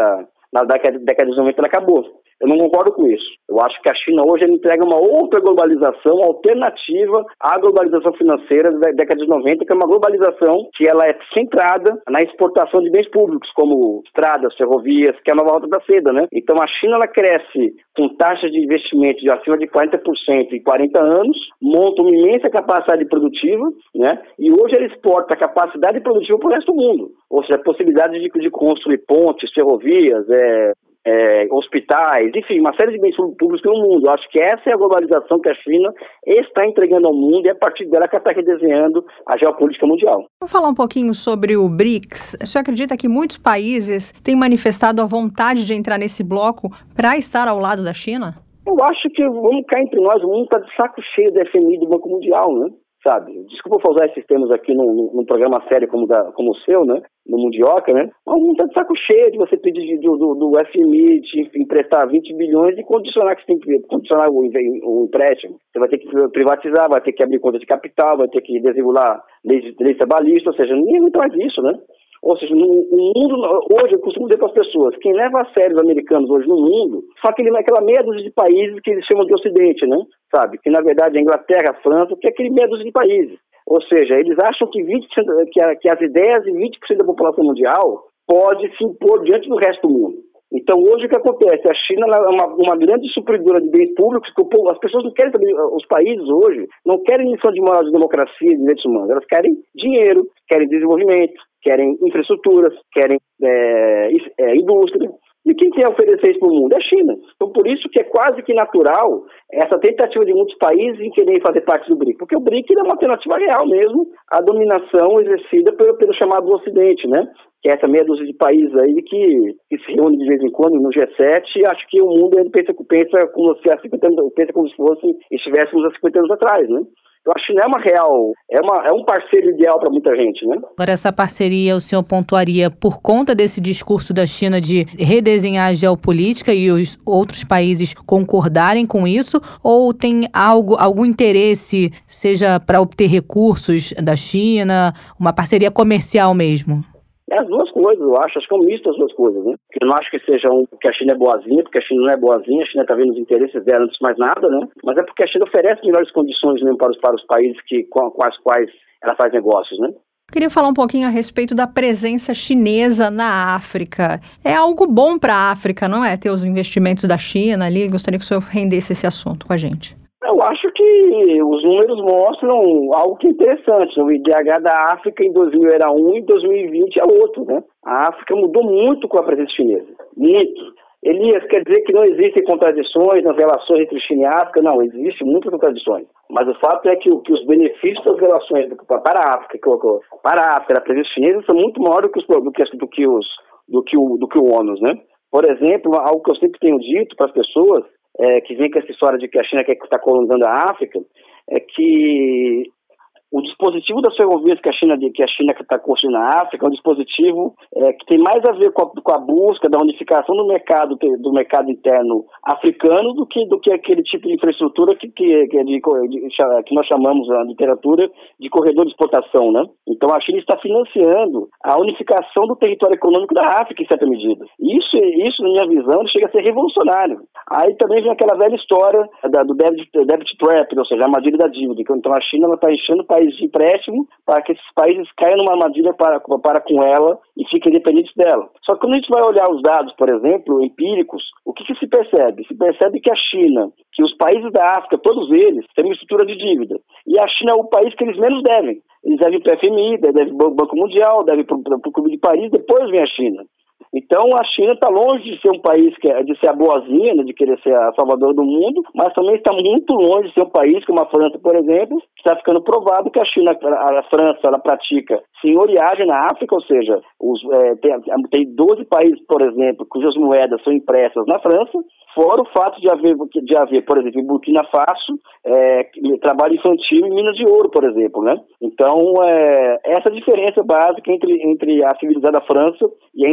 na década, década de 90, ela acabou. Eu não concordo com isso. Eu acho que a China hoje entrega uma outra globalização alternativa à globalização financeira da década de 90, que é uma globalização que ela é centrada na exportação de bens públicos, como estradas, ferrovias, que é a nova rota da seda, né? Então a China ela cresce com taxas de investimento de acima de 40% em 40 anos, monta uma imensa capacidade produtiva, né? E hoje ela exporta a capacidade produtiva para o resto do mundo. Ou seja, a possibilidade de, de construir pontes, ferrovias, é, é, hospitais, enfim, uma série de bens públicos no mundo. Eu acho que essa é a globalização que a China está entregando ao mundo e é a partir dela que está redesenhando a geopolítica mundial. Vamos falar um pouquinho sobre o BRICS. Você acredita que muitos países têm manifestado a vontade de entrar nesse bloco para estar ao lado da China? Eu acho que, vamos cá entre nós, o mundo está de saco cheio da FMI do Banco Mundial, né? Sabe? Desculpa usar esses termos aqui num, num programa sério como, da, como o seu, né? No Mundioca, né? Mas não tá de saco cheio de você pedir do, do, do FMI de emprestar 20 bilhões e condicionar que você tem que condicionar o, o empréstimo. Você vai ter que privatizar, vai ter que abrir conta de capital, vai ter que desregular leis, leis trabalhistas, ou seja, ninguém aguenta mais isso, né? Ou seja, no, mundo, hoje eu costumo dizer para as pessoas, quem leva a sério os americanos hoje no mundo, são aquele, aquela meia dúzia de países que eles chamam de Ocidente, né? Sabe? Que na verdade é a Inglaterra, a França, que é aquele meia dúzia de países. Ou seja, eles acham que, 20%, que, a, que as ideias de 20% da população mundial pode se impor diante do resto do mundo. Então, hoje o que acontece? A China é uma, uma grande supridora de bens públicos, as pessoas não querem saber, os países hoje não querem lição de moral de democracia e de direitos humanos, elas querem dinheiro, querem desenvolvimento, querem infraestruturas, querem é, é, indústria. E quem quer oferecer isso para o mundo? É a China. Então, por isso que é quase que natural essa tentativa de muitos países em querer fazer parte do BRIC, porque o BRIC é uma alternativa real mesmo à dominação exercida pelo, pelo chamado Ocidente, né? que é essa meia dúzia de países aí que, que se reúne de vez em quando no G7 e acho que o mundo ele pensa, pensa, como se há 50 anos, pensa como se fosse estivéssemos há 50 anos atrás, né? Eu acho que não é uma real, é, uma, é um parceiro ideal para muita gente, né? Agora, essa parceria o senhor pontuaria por conta desse discurso da China de redesenhar a geopolítica e os outros países concordarem com isso? Ou tem algo, algum interesse, seja para obter recursos da China, uma parceria comercial mesmo? É as duas coisas, eu acho. Acho que é um misto das duas coisas, né? Eu não acho que seja um, que a China é boazinha, porque a China não é boazinha, a China está vendo os interesses dela antes de mais nada, né? Mas é porque a China oferece melhores condições mesmo para os, para os países que, com, com as quais ela faz negócios, né? Queria falar um pouquinho a respeito da presença chinesa na África. É algo bom para a África, não é? Ter os investimentos da China ali. Gostaria que o senhor rendesse esse assunto com a gente. Eu acho que os números mostram algo que é interessante. O IDH da África em 2000 era um e em 2020 é outro, né? A África mudou muito com a presença chinesa. Muito. Elias, quer dizer que não existem contradições nas relações entre China e África? Não, existem muitas contradições. Mas o fato é que, que os benefícios das relações para a África, para a África, a presença chinesa, são muito maiores do que os, do que, do que os, do que o, do que o ônus, né? Por exemplo, algo que eu sempre tenho dito para as pessoas é, que vem com essa história de que a China quer estar colonizando a África, é que o dispositivo das ferrovias que a China que a China está construindo na África é um dispositivo é, que tem mais a ver com a, com a, busca da unificação do mercado do mercado interno africano do que do que aquele tipo de infraestrutura que que, que, é de, que nós chamamos na literatura de corredor de exportação, né? Então a China está financiando a unificação do território econômico da África em certa medida. Isso isso na minha visão chega a ser revolucionário. Aí também vem aquela velha história da, do debit trap, ou seja, a armadilha da dívida. Então a China está enchendo o país países de empréstimo para que esses países caiam numa armadilha para, para com ela e fiquem dependentes dela. Só que quando a gente vai olhar os dados, por exemplo, empíricos, o que, que se percebe? Se percebe que a China, que os países da África, todos eles, têm uma estrutura de dívida. E a China é o país que eles menos devem. Eles devem para o FMI, devem para o Banco Mundial, devem para o Clube de Paris, depois vem a China. Então a China está longe de ser um país que é, de ser a boazinha, né, de querer ser a salvadora do mundo, mas também está muito longe de ser um país como a França, por exemplo, está ficando provado que a China, a França, ela pratica senhoriagem na África, ou seja, os, é, tem, tem 12 países, por exemplo, cujas moedas são impressas na França, fora o fato de haver, de haver por exemplo, em Burkina Faso, é, trabalho infantil e minas de ouro, por exemplo, né? Então, é, essa diferença básica entre, entre a civilizada França e a,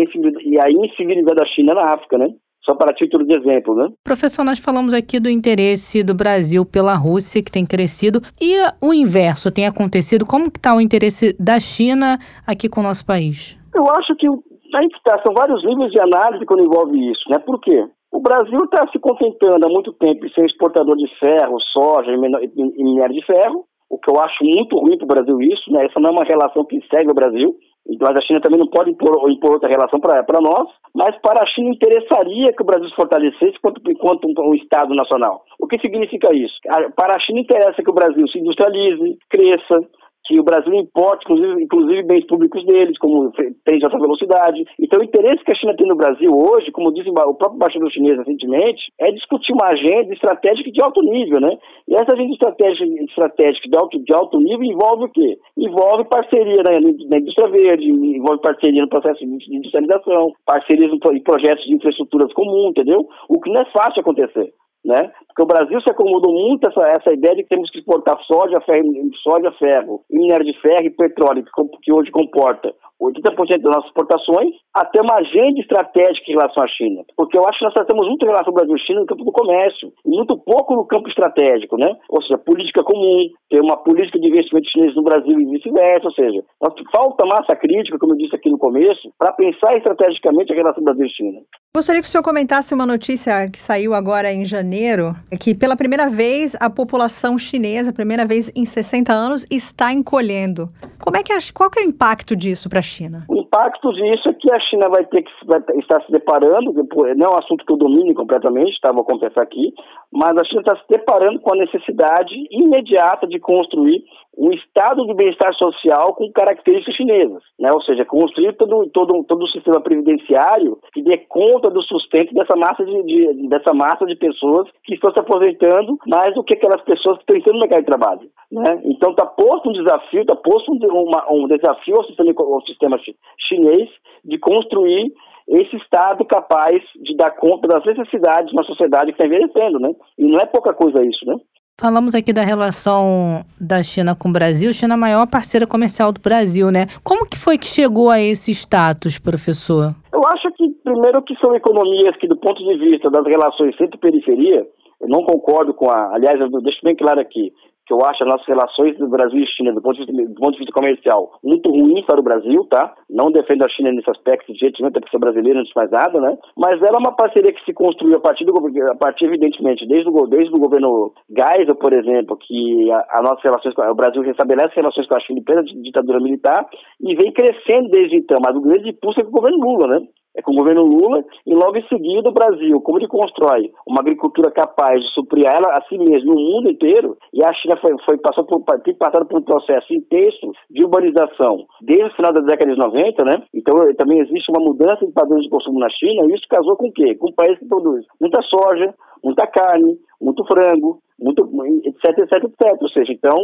e a incivilizada China na África, né? Só para título de exemplo, né? Professor, nós falamos aqui do interesse do Brasil pela Rússia, que tem crescido, e o inverso tem acontecido. Como que está o interesse da China aqui com o nosso país? Eu acho que aí tá, são vários níveis de análise quando envolve isso, né? Por quê? O Brasil está se contentando há muito tempo em ser exportador de ferro, soja e minério de ferro, o que eu acho muito ruim para o Brasil isso, né? Essa não é uma relação que segue o Brasil, mas a China também não pode impor, impor outra relação para nós, mas para a China interessaria que o Brasil se fortalecesse enquanto, enquanto um, um, Estado nacional. O que significa isso? Para a China interessa que o Brasil se industrialize, cresça, que o Brasil importe, inclusive, inclusive bens públicos deles, como trens de alta velocidade. Então, o interesse que a China tem no Brasil hoje, como disse o próprio embaixador chinês recentemente, é discutir uma agenda estratégica de alto nível, né? E essa agenda estratégica, estratégica de, alto, de alto nível envolve o quê? Envolve parceria na, na indústria verde, envolve parceria no processo de industrialização, parcerias em projetos de infraestruturas comuns, entendeu? O que não é fácil acontecer né? Porque o Brasil se acomodou muito essa, essa ideia de que temos que exportar soja, ferro, soja, ferro, minério de ferro e petróleo, que, hoje comporta 80% das nossas exportações, até uma agenda estratégica em relação à China. Porque eu acho que nós temos muito em relação ao Brasil e China no campo do comércio, e muito pouco no campo estratégico, né? Ou seja, política comum, ter uma política de investimento chinês no Brasil e vice-versa, ou seja, falta massa crítica, como eu disse aqui no começo, para pensar estrategicamente a relação Brasil e China. Gostaria que o senhor comentasse uma notícia que saiu agora em janeiro É que pela primeira vez a população chinesa, primeira vez em 60 anos, está encolhendo. Como é que a, qual que é o impacto disso para a China? O impacto disso é que a China vai ter que vai estar se deparando, não é um assunto que eu domine completamente, tá, vou confessar aqui, mas a China está se deparando com a necessidade imediata de construir um estado de bem-estar social com características chinesas, né? ou seja, construir todo, todo, todo o sistema previdenciário que dê conta do sustento dessa massa de, de, dessa massa de pessoas que estão se aposentando mais do que aquelas pessoas que estão entrando no mercado de trabalho. Né? Então está posto um desafio, está posto um, uma, um desafio ao sistema, ao sistema chinês de construir esse Estado capaz de dar conta das necessidades de uma sociedade que está envelhecendo, né? E não é pouca coisa isso, né? Falamos aqui da relação da China com o Brasil. China é a maior parceira comercial do Brasil, né? Como que foi que chegou a esse status, professor? Eu acho que, primeiro, que são economias que, do ponto de vista das relações centro-periferia, eu não concordo com a. Aliás, eu deixo bem claro aqui que eu acho as nossas relações do Brasil e China, do ponto, de vista, do ponto de vista comercial, muito ruins para o Brasil, tá? Não defendo a China nesse aspecto, de jeito nenhum, até porque sou brasileiro, não diz mais nada, né? Mas ela é uma parceria que se construiu a partir, do, a partir evidentemente, desde o, desde o governo Geisel, por exemplo, que a nossas relações, o Brasil restabelece relações com a China em plena ditadura militar e vem crescendo desde então, mas o grande impulso é com o governo Lula, né? É com o governo Lula, e logo em seguida o Brasil, como ele constrói uma agricultura capaz de suprir ela a si mesmo no mundo inteiro, e a China foi, foi passou por, tem passado por um processo intenso de urbanização desde o final da década de 90, né? Então também existe uma mudança de padrões de consumo na China, e isso casou com o quê? Com um país que produz muita soja, muita carne, muito frango, muito, etc, etc, etc. Ou seja, então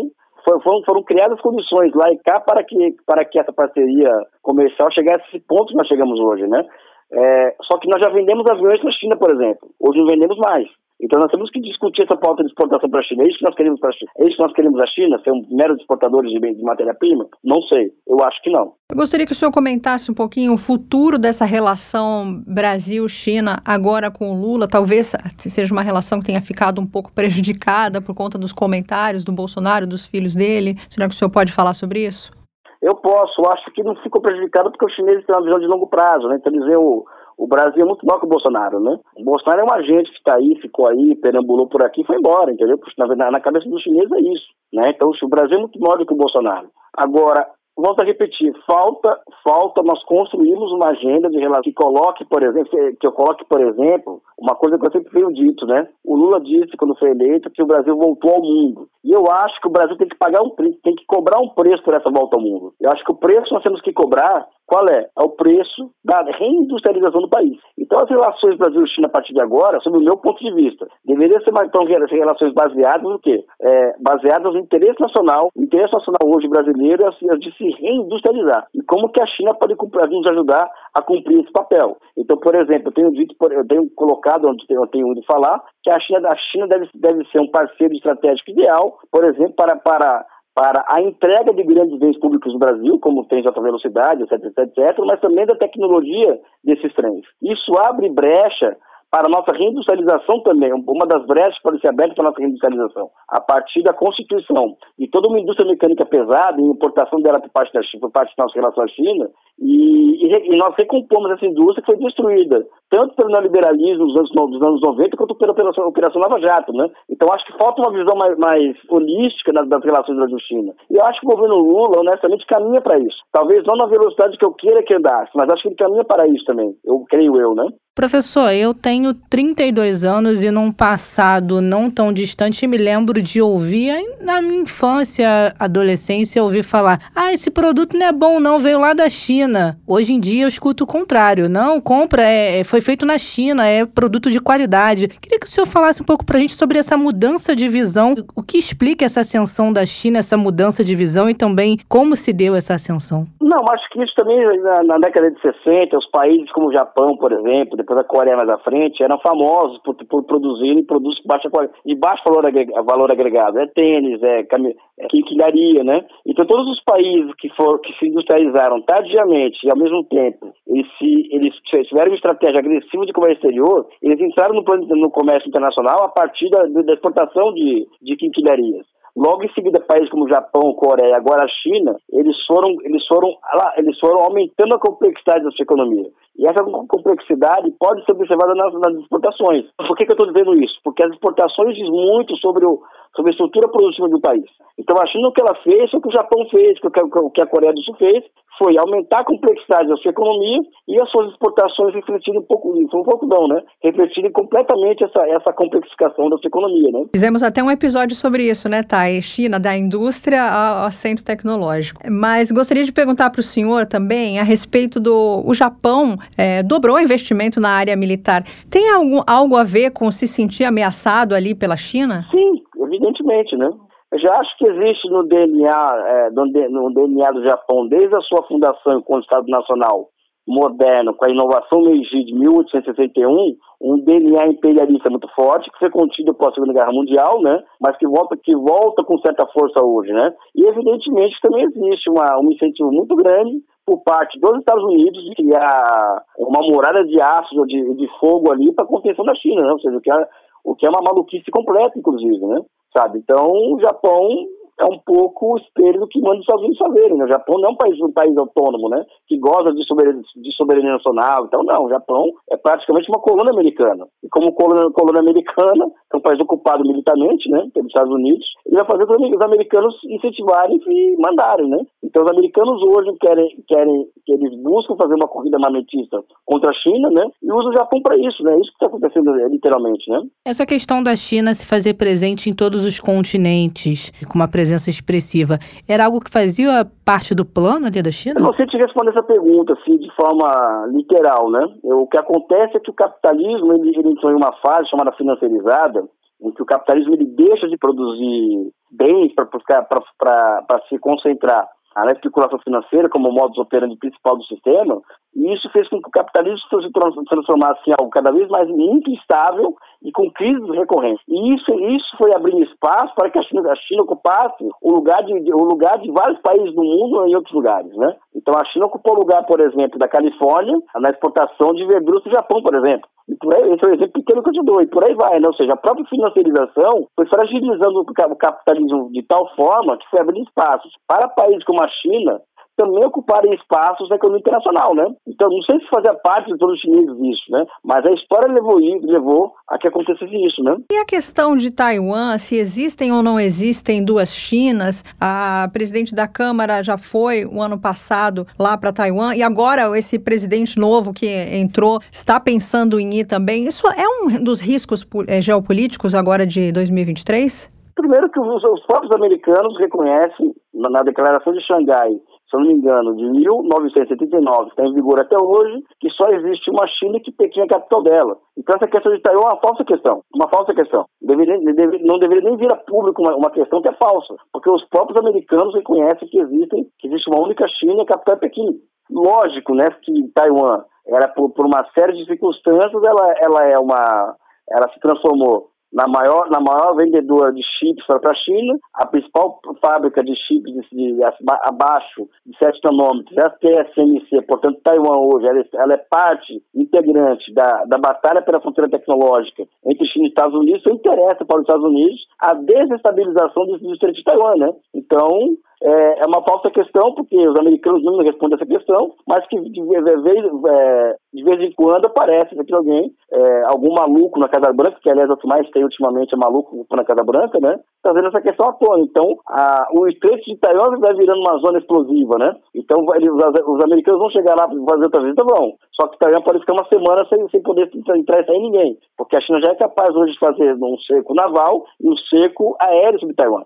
foram, foram criadas condições lá e cá para que, para que essa parceria comercial chegasse a esse ponto que nós chegamos hoje, né? É, só que nós já vendemos aviões para a China, por exemplo. Hoje não vendemos mais. Então nós temos que discutir essa pauta de exportação para a China. É isso que nós queremos para a China? É isso que nós queremos a China? Ser um mero exportador de, de matéria-prima? Não sei. Eu acho que não. Eu gostaria que o senhor comentasse um pouquinho o futuro dessa relação Brasil-China agora com o Lula. Talvez seja uma relação que tenha ficado um pouco prejudicada por conta dos comentários do Bolsonaro, dos filhos dele. Será que o senhor pode falar sobre isso? Eu posso. Acho que não ficou prejudicado porque os chineses têm uma visão de longo prazo. Né? Então eles veem o o Brasil é muito maior que o Bolsonaro, né? O Bolsonaro é um agente que está aí, ficou aí, perambulou por aqui e foi embora, entendeu? Na, na cabeça dos chineses é isso, né? Então o Brasil é muito maior do que o Bolsonaro. Agora, volto a repetir, falta, falta nós construirmos uma agenda de relação que coloque, por exemplo, que eu coloque, por exemplo, uma coisa que eu sempre tenho dito, né? O Lula disse quando foi eleito que o Brasil voltou ao mundo. E eu acho que o Brasil tem que pagar um preço, tem que cobrar um preço por essa volta ao mundo. Eu acho que o preço nós temos que cobrar qual é? É o preço da reindustrialização do país. Então, as relações Brasil-China a partir de agora, sob o meu ponto de vista, deveriam ser mais então, relações baseadas no quê? É, baseadas no interesse nacional, o interesse nacional hoje brasileiro é de se reindustrializar. E como que a China pode nos ajudar a cumprir esse papel? Então, por exemplo, eu tenho dito, eu tenho colocado onde eu tenho ouvido falar que a China, a China deve, deve ser um parceiro estratégico ideal, por exemplo, para, para para a entrega de grandes bens públicos no Brasil, como trens de alta velocidade, etc, etc, etc, mas também da tecnologia desses trens. Isso abre brecha para a nossa reindustrialização também, uma das brechas pode ser aberta para a nossa reindustrialização, a partir da constituição de toda uma indústria mecânica pesada e importação dela por parte da China, por parte da nossa relação à China, e, e, e, nós recompomos essa indústria que foi destruída, tanto pelo neoliberalismo dos anos, dos anos 90 quanto pela Operação, Operação Lava Jato, né? Então acho que falta uma visão mais, mais holística das, das relações Brasil-China. E eu acho que o governo Lula, honestamente, caminha para isso. Talvez não na velocidade que eu queira que andasse, mas acho que ele caminha para isso também, eu creio eu, né? Professor, eu tenho 32 anos e num passado não tão distante me lembro de ouvir, na minha infância, adolescência, ouvir falar: ah, esse produto não é bom, não, veio lá da China. Hoje em dia eu escuto o contrário: não, compra, é, é foi feito na China, é produto de qualidade. Queria que o senhor falasse um pouco pra gente sobre essa mudança de visão, o que explica essa ascensão da China, essa mudança de visão e também como se deu essa ascensão. Não, acho que isso também na, na década de 60, os países como o Japão, por exemplo, depois a Coreia mais à frente, eram famosos por, por produzirem produtos de, baixa, de baixo valor, agregado, valor agregado. É tênis, é, é quinquilharia, né? Então todos os países que, for, que se industrializaram tardiamente e ao mesmo tempo eles, se, eles tiveram uma estratégia agressiva de comércio exterior, eles entraram no, no comércio internacional a partir da, da exportação de, de quinquilharias. Logo em seguida, países como Japão, Coreia, agora a China, eles foram, eles foram, eles foram aumentando a complexidade da sua economia. E essa complexidade pode ser observada nas, nas exportações. Por que, que eu estou dizendo isso? Porque as exportações diz muito sobre, o, sobre a estrutura produtiva do país. Então a China o que ela fez o que o Japão fez, o que a Coreia do Sul fez, foi aumentar a complexidade da sua economia e as suas exportações refletirem um pouco isso, um pouco não, né? Refletirem completamente essa, essa complexificação da sua economia, né? Fizemos até um episódio sobre isso, né, Thay? China, da indústria ao, ao centro tecnológico. Mas gostaria de perguntar para o senhor também a respeito do o Japão é, dobrou o investimento na área militar. Tem algum, algo a ver com se sentir ameaçado ali pela China? Sim, evidentemente, né? Eu já acho que existe no DNA, é, no, DNA do Japão, desde a sua fundação como Estado Nacional moderno, com a inovação Meiji de 1861, um DNA imperialista muito forte, que foi contido após a Segunda Guerra Mundial, né? mas que volta, que volta com certa força hoje. Né? E, evidentemente, também existe uma, um incentivo muito grande por parte dos Estados Unidos de criar uma muralha de aço de, de fogo ali para contenção da China, né? ou seja, o que, é, o que é uma maluquice completa, inclusive, né? Sabe? Então, o Japão é um pouco o espelho do que manda os Estados Unidos fazerem. Né? O Japão não é um país, um país autônomo, né? Que goza de soberania, de soberania nacional. Então, não, o Japão é praticamente uma colônia americana. E como colônia, colônia americana, é um país ocupado militarmente, né? Pelos Estados Unidos, ele vai fazer os americanos incentivarem e mandarem, né? Então, os americanos hoje querem, querem que eles buscam fazer uma corrida armamentista contra a China, né? E usam o Japão para isso, né? Isso que está acontecendo é, literalmente, né? Essa questão da China se fazer presente em todos os continentes, com uma presença presença expressiva, era algo que fazia parte do plano ali da China? Eu não sei te responder essa pergunta assim, de forma literal, né? O que acontece é que o capitalismo ele, ele entrou em uma fase chamada financeirizada, em que o capitalismo ele deixa de produzir bens para se concentrar na especulação financeira como modus operandi principal do sistema, e isso fez com que o capitalismo se transformasse em algo cada vez mais muito instável e com crises recorrentes. E isso, isso foi abrindo espaço para que a China, a China ocupasse o lugar, de, o lugar de vários países do mundo em outros lugares. Né? Então a China ocupou o lugar, por exemplo, da Califórnia na exportação de verduras do Japão, por exemplo. E por aí, esse é um exemplo pequeno que eu te dou, e por aí vai, né? Ou seja, a própria financiarização foi fragilizando o capitalismo de tal forma que foi abrindo espaços para países como a China também ocuparem espaços na economia internacional, né? Então, não sei se fazia parte de todos os chineses isso, né? Mas a história levou, levou a que acontecesse isso, né? E a questão de Taiwan, se existem ou não existem duas Chinas, a presidente da Câmara já foi o ano passado lá para Taiwan e agora esse presidente novo que entrou está pensando em ir também. Isso é um dos riscos eh, geopolíticos agora de 2023? Primeiro que os, os próprios americanos reconhecem na, na declaração de Xangai se não me engano, de 1979, está em vigor até hoje, que só existe uma China que Pequim é a capital dela. Então essa questão de Taiwan é uma falsa questão, uma falsa questão. Deveria, deve, não deveria nem vir a público uma, uma, questão que é falsa, porque os próprios americanos reconhecem que existem, que existe uma única China e a capital é Pequim. Lógico, né, que Taiwan, era por, por uma série de circunstâncias, ela, ela é uma, ela se transformou na maior, na maior vendedora de chips para a China, a principal fábrica de chips de, de, abaixo de 7 nanômetros a TSMC, portanto, Taiwan hoje ela, ela, é parte integrante da, da batalha pela fronteira tecnológica entre China e Estados Unidos, isso interessa para os Estados Unidos a desestabilização do estreito de Taiwan, né? Então, é, é uma falsa questão, porque os americanos não respondem essa questão, mas que de vez, é, de vez em quando aparece aqui alguém, é, algum maluco na Casa Branca, que aliás é o que mais tem ultimamente é maluco na Casa Branca, né? Trazendo essa questão à tona. Então, a, o estreito de Taiwan vai virando uma zona explosiva, né? Então, eles, os, americanos vão chegar lá para fazer outra visita, vão. Só que Taiwan pode ficar uma semana sem, sem poder entrar e sair ninguém, porque a China já é capaz hoje de fazer um cerco naval e um cerco aéreo sobre Taiwan.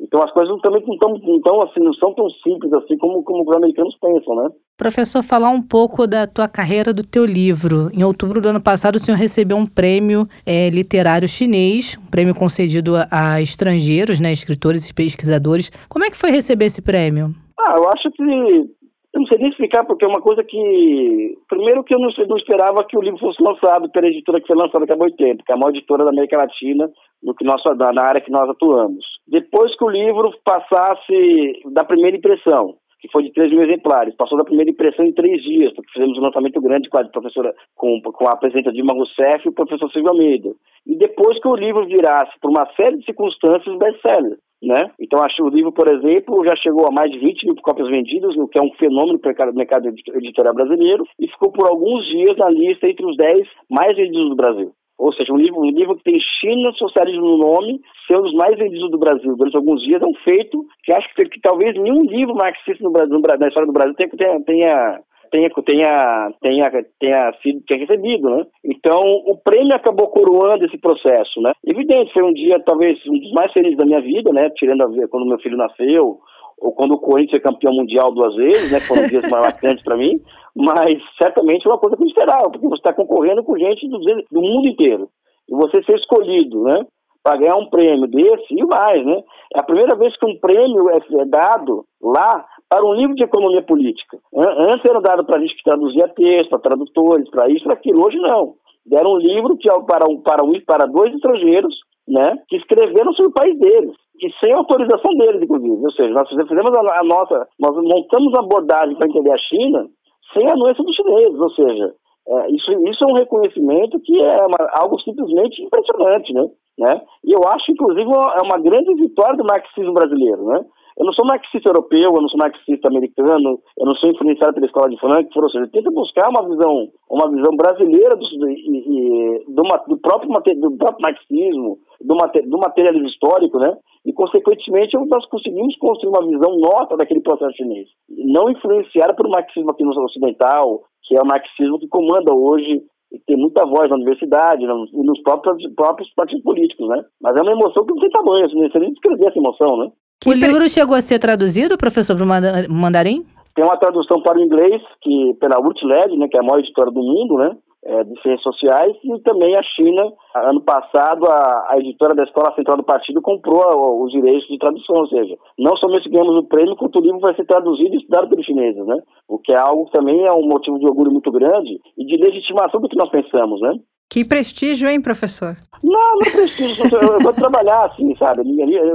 Então as coisas também não, tão, não, tão, assim, não são tão simples assim como, como os americanos pensam, né? Professor, falar um pouco da tua carreira, do teu livro. Em outubro do ano passado, o senhor recebeu um prêmio é, literário chinês, um prêmio concedido a, a, estrangeiros, né, escritores e pesquisadores. Como é que foi receber esse prêmio? Ah, eu acho que eu não sei nem explicar, porque é uma coisa que. Primeiro, que eu não, não esperava que o livro fosse lançado pela editora que foi lançada há muito tempo, que é a maior editora da América Latina, no que nós, na área que nós atuamos. Depois que o livro passasse da primeira impressão, que foi de 3 mil exemplares, passou da primeira impressão em três dias, porque fizemos um lançamento grande com a professora, com, com a presidenta Dilma Rousseff e o professor Silvio Almeida. E depois que o livro virasse, por uma série de circunstâncias, best-seller. né? Então, acho que o livro, por exemplo, já chegou a mais de 20 mil cópias vendidas, o que é um fenômeno no mercado editorial brasileiro, e ficou por alguns dias na lista entre os 10 mais vendidos do Brasil. Ou seja, um livro, um livro que tem China Socialismo no nome, ser um dos mais vendidos do Brasil durante alguns dias, é um feito que acho que, que talvez nenhum livro marxista no Brasil, na história do Brasil tenha, tenha, tenha tenha, tenha, tenha, tenha sido tenha recebido, né? Então o prêmio acabou coroando esse processo, né? Evidente, foi um dia talvez um dos mais felizes da minha vida, né? Tirando a, quando meu filho nasceu ou quando o Corinthians foi campeão mundial duas vezes, né? Foram dias marcantes para mim, mas certamente é uma coisa que porque você está concorrendo com gente do, do mundo inteiro e você ser escolhido, né? Para ganhar um prêmio desse e mais, né? É a primeira vez que um prêmio é, é dado lá para um livro de economia política. Antes era dado para gente que traduzia texto, para tradutores, para isso, para aquilo. Hoje não. Deram um livro que, para, um, para, um, para dois estrangeiros né, que escreveram sobre o país deles, que sem autorização deles, inclusive. Ou seja, nós fizemos a nossa, nós montamos a abordagem para entender a China sem a anuência dos chineses, ou seja, é, isso, isso é um reconhecimento que é uma, algo simplesmente impressionante, né? né? E eu acho, inclusive, uma, é uma grande vitória do marxismo brasileiro, né? Eu não sou marxista europeu, eu não sou marxista americano, eu não sou influenciado pela escola de Frankfurt, ou seja, tenta buscar uma visão, uma visão brasileira do, do, do, próprio, do próprio marxismo, do, do materialismo histórico, né? E, consequentemente, nós conseguimos construir uma visão nossa daquele processo chinês, não influenciada pelo marxismo aqui no ocidental, que é o marxismo que comanda hoje e tem muita voz na universidade e nos próprios, próprios partidos políticos, né? Mas é uma emoção que não tem tamanho, você não sei nem descrever essa emoção, né? Que o livro chegou a ser traduzido, professor, para o mandarim? Tem uma tradução para o inglês, que pela Urtled, né, que é a maior editora do mundo, né, é, de ciências sociais, e também a China. Ano passado, a, a editora da Escola Central do Partido comprou os direitos de tradução, ou seja, não somente ganhamos o prêmio, quanto o livro vai ser traduzido e estudado pelos chineses, né? O que é algo que também é um motivo de orgulho muito grande e de legitimação do que nós pensamos, né? Que prestígio, hein, professor? Não, não prestígio. eu, vou trabalhar assim, sabe?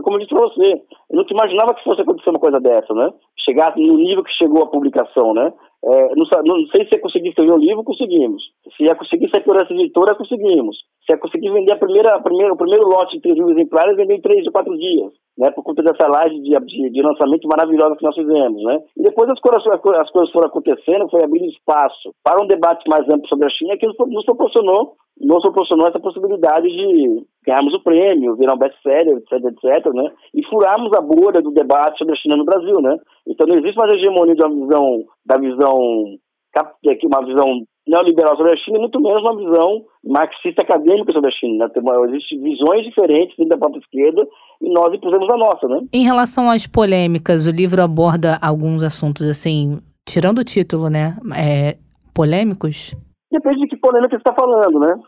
Como eu disse pra você, eu não imaginava que fosse acontecer uma coisa dessa, né? Chegar no nível que chegou a publicação, né? É, não, não, sei se ia conseguir escrever o livro, conseguimos. Se ia conseguir sair por essa editora, conseguimos. Se ia conseguir vender a primeira, a primeira, o primeiro lote de 3 mil exemplares, vender em 3 ou 4 dias, né? Por conta dessa live de, de, de, lançamento maravilhosa que nós fizemos, né? E depois as coisas, as coisas foram acontecendo, foi abrindo espaço para um debate mais amplo sobre a China, que nos proporcionou nos proporcionou essa possibilidade de ganharmos o prêmio, virar um best-seller, etc, etc, né? E furarmos a bolha do debate sobre a China no Brasil, né? Então não existe mais hegemonia uma visão, da visão, uma visão neoliberal sobre a China, e muito menos uma visão marxista acadêmica sobre a China. Né? Existem visões diferentes dentro da própria esquerda e nós impusemos a nossa, né? Em relação às polêmicas, o livro aborda alguns assuntos, assim, tirando o título, né? É, polêmicos? Depende de que polêmica você está falando, né?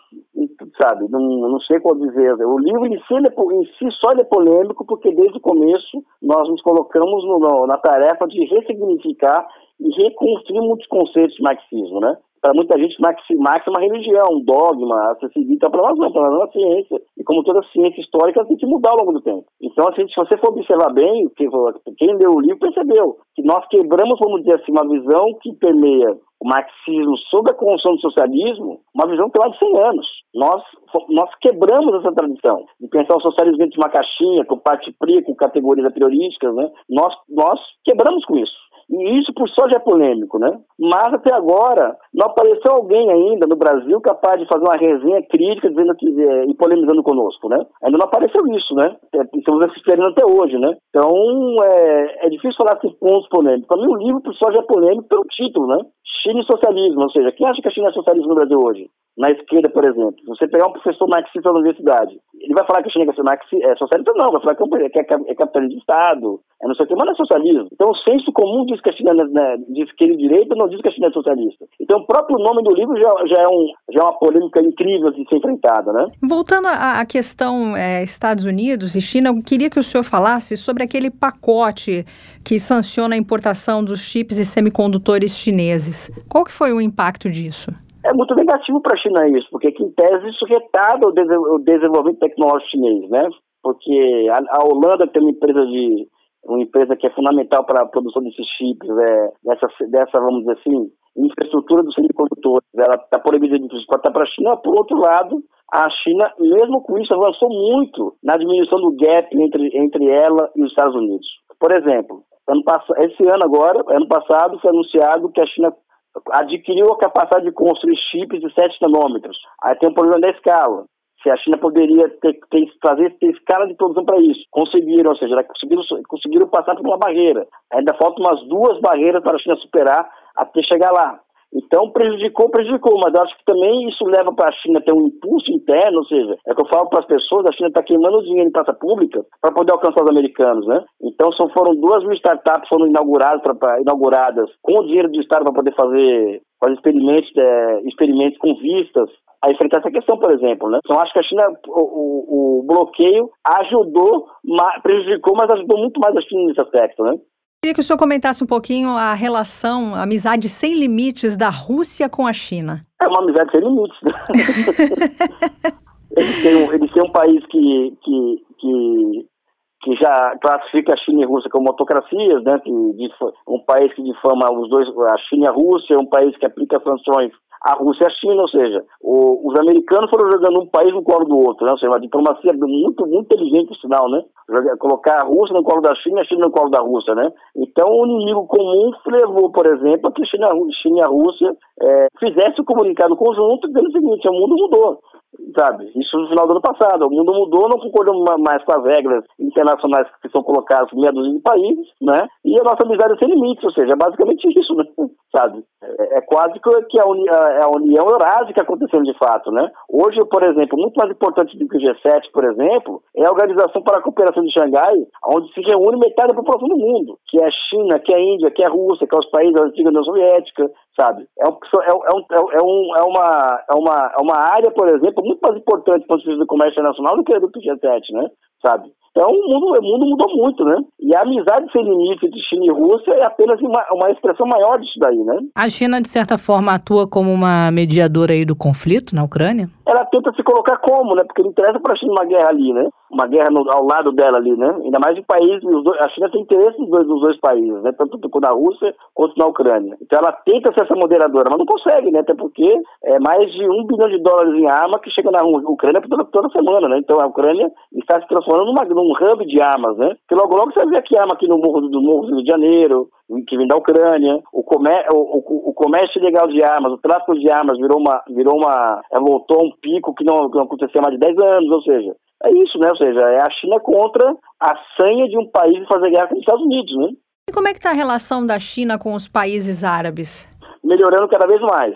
Sabe, não, não sei qual dizer. O livro em si, é, em si só é polêmico porque desde o começo nós nos colocamos no, na tarefa de ressignificar e reconstruir muitos conceitos de marxismo, né? Para muita gente, Marx, é uma religião, um dogma, a ser seguido. Para nós não, para nós é uma ciência. E como toda ciência histórica, tem que mudar ao longo do tempo. Então, assim, se você for observar bem, quem leu o livro percebeu que nós quebramos, vamos dizer assim, uma visão que permeia o marxismo sobre a construção do socialismo, uma visão que mais de 100 anos. Nós, nós quebramos essa tradição de pensar o socialismo dentro de uma caixinha, com parte fria, com categorias apriorísticas, né? Nós, nós quebramos com isso. E isso por só já é polêmico, né? Mas até agora não apareceu alguém ainda no Brasil capaz de fazer uma resenha crítica dizendo que, é, e polemizando conosco, né? Ainda não apareceu isso, né? É, estamos esperando até hoje, né? Então é, é difícil falar de pontos polêmicos. Para mim o livro por só já é polêmico pelo título, né? China e socialismo, ou seja, quem acha que a China é socialismo no Brasil hoje? Na esquerda, por exemplo, você pegar um professor marxista na universidade, ele vai falar que a China é socialista? Não, vai falar que é, é capitalismo de Estado, é não sei o que, mas não é socialismo. Então o senso comum diz que a China é, né, que ele é direita, não diz que a China é socialista. Então o próprio nome do livro já, já, é, um, já é uma polêmica incrível de ser enfrentada, né? Voltando à, questão é, Estados Unidos e China, eu queria que o senhor falasse sobre aquele pacote que sanciona a importação dos chips e semicondutores chineses. Qual que foi o impacto disso? É muito negativo para a China isso, porque em tese isso retarda o desenvolvimento tecnológico chinês, né? Porque a, a Holanda tem uma empresa de uma empresa que é fundamental para a produção desses chips, é, dessa, dessa, vamos dizer assim, infraestrutura dos semicondutores, ela está proibida de exportar para a China. Por outro lado, a China, mesmo com isso, avançou muito na diminuição do gap entre, entre ela e os Estados Unidos. Por exemplo, ano esse ano agora, ano passado, foi anunciado que a China adquiriu a capacidade de construir chips de 7 nanômetros. Aí tem um problema da escala. Se a China poderia ter, ter, fazer ter escala de produção para isso. Conseguiram, ou seja, conseguiram, conseguiram passar por uma barreira. Ainda faltam umas duas barreiras para a China superar até chegar lá. Então prejudicou, prejudicou, mas acho que também isso leva para a China ter um impulso interno, ou seja, é que eu falo para as pessoas, a China está queimando dinheiro em praça pública para poder alcançar os americanos, né? Então só foram duas mil startups foram inauguradas, pra, pra, inauguradas com o dinheiro do Estado para poder fazer, fazer experimentos, é, experimentos com vistas a enfrentar essa questão, por exemplo, né? Então acho que a China, o, o, o bloqueio ajudou, prejudicou, mas ajudou muito mais a China nesse aspecto, né? Queria que o senhor comentasse um pouquinho a relação, a amizade sem limites da Rússia com a China. É uma amizade sem limites. Né? eles, têm um, eles têm um país que, que, que, que já classifica a China e a Rússia como autocracias, né? Que, um país que difama os dois, a China e a Rússia, um país que aplica sanções a Rússia e a China, ou seja, o, os americanos foram jogando um país no colo do outro, né? ou seja, uma diplomacia muito, muito inteligente, por sinal, né? Colocar a Rússia no colo da China e a China no colo da Rússia, né? Então, o inimigo comum levou, por exemplo, a que a China, China e a Rússia é, fizessem um comunicado conjunto dizendo o seguinte, o mundo mudou sabe? Isso no final do ano passado. O mundo mudou, não concordamos mais com as regras internacionais que são colocadas por meia dúzia de países, né? E a nossa amizade é sem limites, ou seja, é basicamente isso, né? Sabe? É, é quase que a, uni, a, a União Eurásica acontecendo de fato, né? Hoje, por exemplo, muito mais importante do que o G7, por exemplo, é a Organização para a Cooperação de Xangai, onde se reúne metade da população do mundo, que é a China, que é a Índia, que é a Rússia, que é os países da antiga União Soviética, sabe? É, um, é, é, um, é, um, é, uma, é, uma, é uma área, por exemplo, muito mais importante do ponto de vista do comércio internacional do que do que o G7, né? Sabe? Então o mundo, o mundo mudou muito, né? E a amizade sem limite de China e Rússia é apenas uma, uma expressão maior disso daí, né? A China, de certa forma, atua como uma mediadora aí do conflito na Ucrânia? Ela tenta se colocar como, né? Porque não interessa para a China uma guerra ali, né? Uma guerra no, ao lado dela ali, né? Ainda mais em países, a China tem interesse nos dois, nos dois países, né? Tanto na Rússia quanto na Ucrânia. Então ela tenta ser essa moderadora, mas não consegue, né? Até porque é mais de um bilhão de dólares em arma que chega na Ucrânia toda, toda semana, né? Então a Ucrânia está se transformando numa, num hub de armas, né? Que logo logo você ver aqui arma aqui no Morro do, Morro do Rio de Janeiro, que vem da Ucrânia, o, comér o, o, o, comércio ilegal de armas, o tráfico de armas virou uma, virou uma, é, um pico que não, que não acontecia há mais de 10 anos, ou seja, é isso, né? Ou seja, é a China contra a sanha de um país fazer guerra com os Estados Unidos, né? E como é que está a relação da China com os países árabes? Melhorando cada vez mais.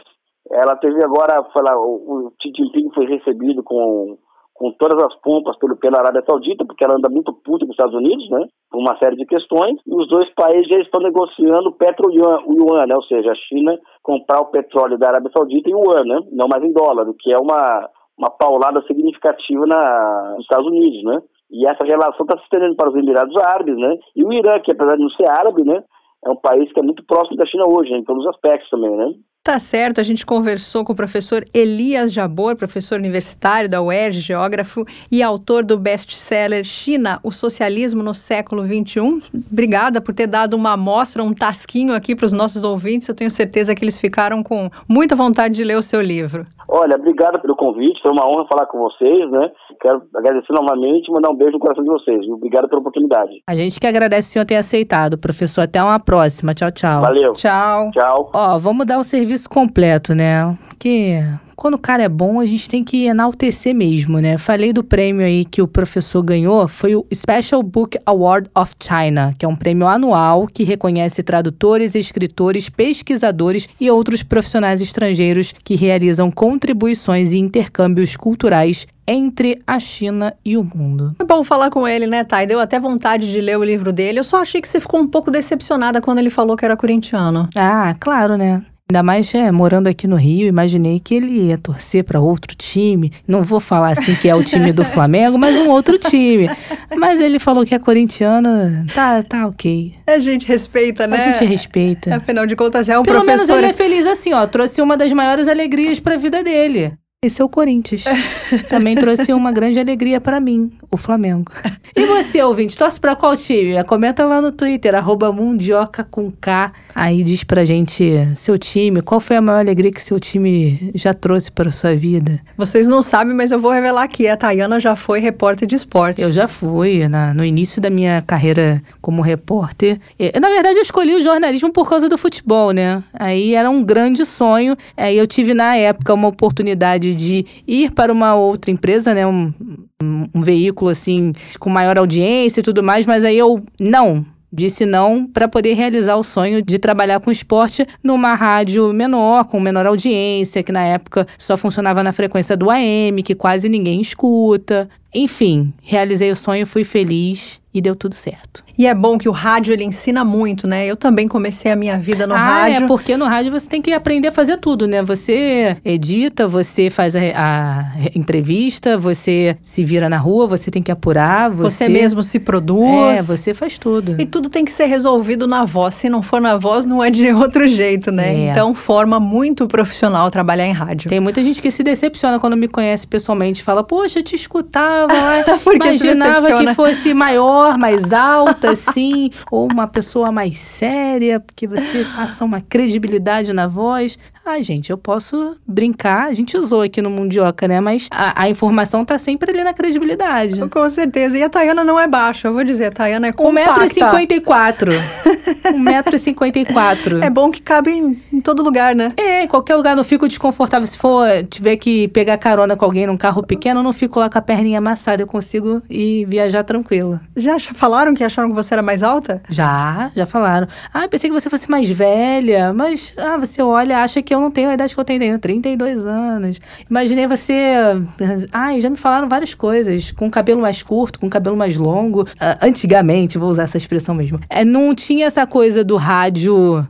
Ela teve agora, fala, o, o Xi Jinping foi recebido com com todas as pompas pelo, pela Arábia Saudita, porque ela anda muito puta com os Estados Unidos, né? Por uma série de questões. E os dois países já estão negociando petro-yuan, yuan, né? Ou seja, a China comprar o petróleo da Arábia Saudita em yuan, né? Não mais em dólar, o que é uma, uma paulada significativa na, nos Estados Unidos, né? E essa relação está se estendendo para os Emirados Árabes, né? E o Irã, que apesar de não ser árabe, né? É um país que é muito próximo da China hoje, né? em todos os aspectos também, né? Tá certo, a gente conversou com o professor Elias Jabor, professor universitário da UERJ, geógrafo e autor do best-seller China, o socialismo no século XXI. Obrigada por ter dado uma amostra, um tasquinho aqui para os nossos ouvintes. Eu tenho certeza que eles ficaram com muita vontade de ler o seu livro. Olha, obrigado pelo convite, foi uma honra falar com vocês, né? Quero agradecer novamente e mandar um beijo no coração de vocês. Obrigado pela oportunidade. A gente que agradece o senhor ter aceitado, professor. Até uma próxima. Tchau, tchau. Valeu. Tchau. Tchau. Ó, vamos dar o serviço serviço completo, né? Porque quando o cara é bom, a gente tem que enaltecer mesmo, né? Falei do prêmio aí que o professor ganhou, foi o Special Book Award of China, que é um prêmio anual que reconhece tradutores, escritores, pesquisadores e outros profissionais estrangeiros que realizam contribuições e intercâmbios culturais entre a China e o mundo. É bom falar com ele, né, Thay? Deu até vontade de ler o livro dele. Eu só achei que você ficou um pouco decepcionada quando ele falou que era corintiano. Ah, claro, né? Ainda mais é, morando aqui no Rio, imaginei que ele ia torcer para outro time. Não vou falar assim que é o time do Flamengo, mas um outro time. Mas ele falou que é corintiano, tá, tá ok. A gente respeita, né? A gente respeita. Afinal de contas, é um Pelo professor. Pelo menos ele é feliz assim, ó. Trouxe uma das maiores alegrias para a vida dele. Esse é o Corinthians. Também trouxe uma grande alegria para mim, o Flamengo. E você, ouvinte, torce para qual time? Comenta lá no Twitter, arroba Mundioca com K. Aí diz pra gente seu time, qual foi a maior alegria que seu time já trouxe para sua vida? Vocês não sabem, mas eu vou revelar aqui. A Tayana já foi repórter de esporte. Eu já fui, na, no início da minha carreira como repórter. E, na verdade, eu escolhi o jornalismo por causa do futebol, né? Aí era um grande sonho. Aí eu tive, na época, uma oportunidade de ir para uma outra empresa, né? Um, um, um veículo, assim, com maior audiência e tudo mais. Mas aí eu, não, disse não para poder realizar o sonho de trabalhar com esporte numa rádio menor, com menor audiência, que na época só funcionava na frequência do AM, que quase ninguém escuta. Enfim, realizei o sonho, fui feliz e deu tudo certo. E é bom que o rádio ele ensina muito, né? Eu também comecei a minha vida no ah, rádio. é porque no rádio você tem que aprender a fazer tudo, né? Você edita, você faz a, a entrevista, você se vira na rua, você tem que apurar, você, Você mesmo se produz. É, você faz tudo. E tudo tem que ser resolvido na voz. Se não for na voz, não é de outro jeito, né? É. Então, forma muito profissional trabalhar em rádio. Tem muita gente que se decepciona quando me conhece pessoalmente, fala: "Poxa, te escutava, Por que se imaginava que fosse maior, mais alta assim, ou uma pessoa mais séria, porque você passa uma credibilidade na voz". Ai, gente, eu posso brincar, a gente usou aqui no Mundioca, né? Mas a, a informação tá sempre ali na credibilidade. Com certeza. E a Tayana não é baixa, eu vou dizer. A Tayana é compacta. 1,54m. 1,54m. É bom que cabe em, em todo lugar, né? É, em qualquer lugar não fico desconfortável. Se for tiver que pegar carona com alguém num carro pequeno, eu não fico lá com a perninha amassada. Eu consigo ir viajar tranquila. Já falaram que acharam que você era mais alta? Já, já falaram. Ah, pensei que você fosse mais velha, mas ah, você olha, acha que eu não tenho a idade que eu tenho, tenho 32 anos. Imaginei você. Ai, já me falaram várias coisas. Com cabelo mais curto, com cabelo mais longo. Ah, antigamente, vou usar essa expressão mesmo. É, não tinha essa coisa do rádio.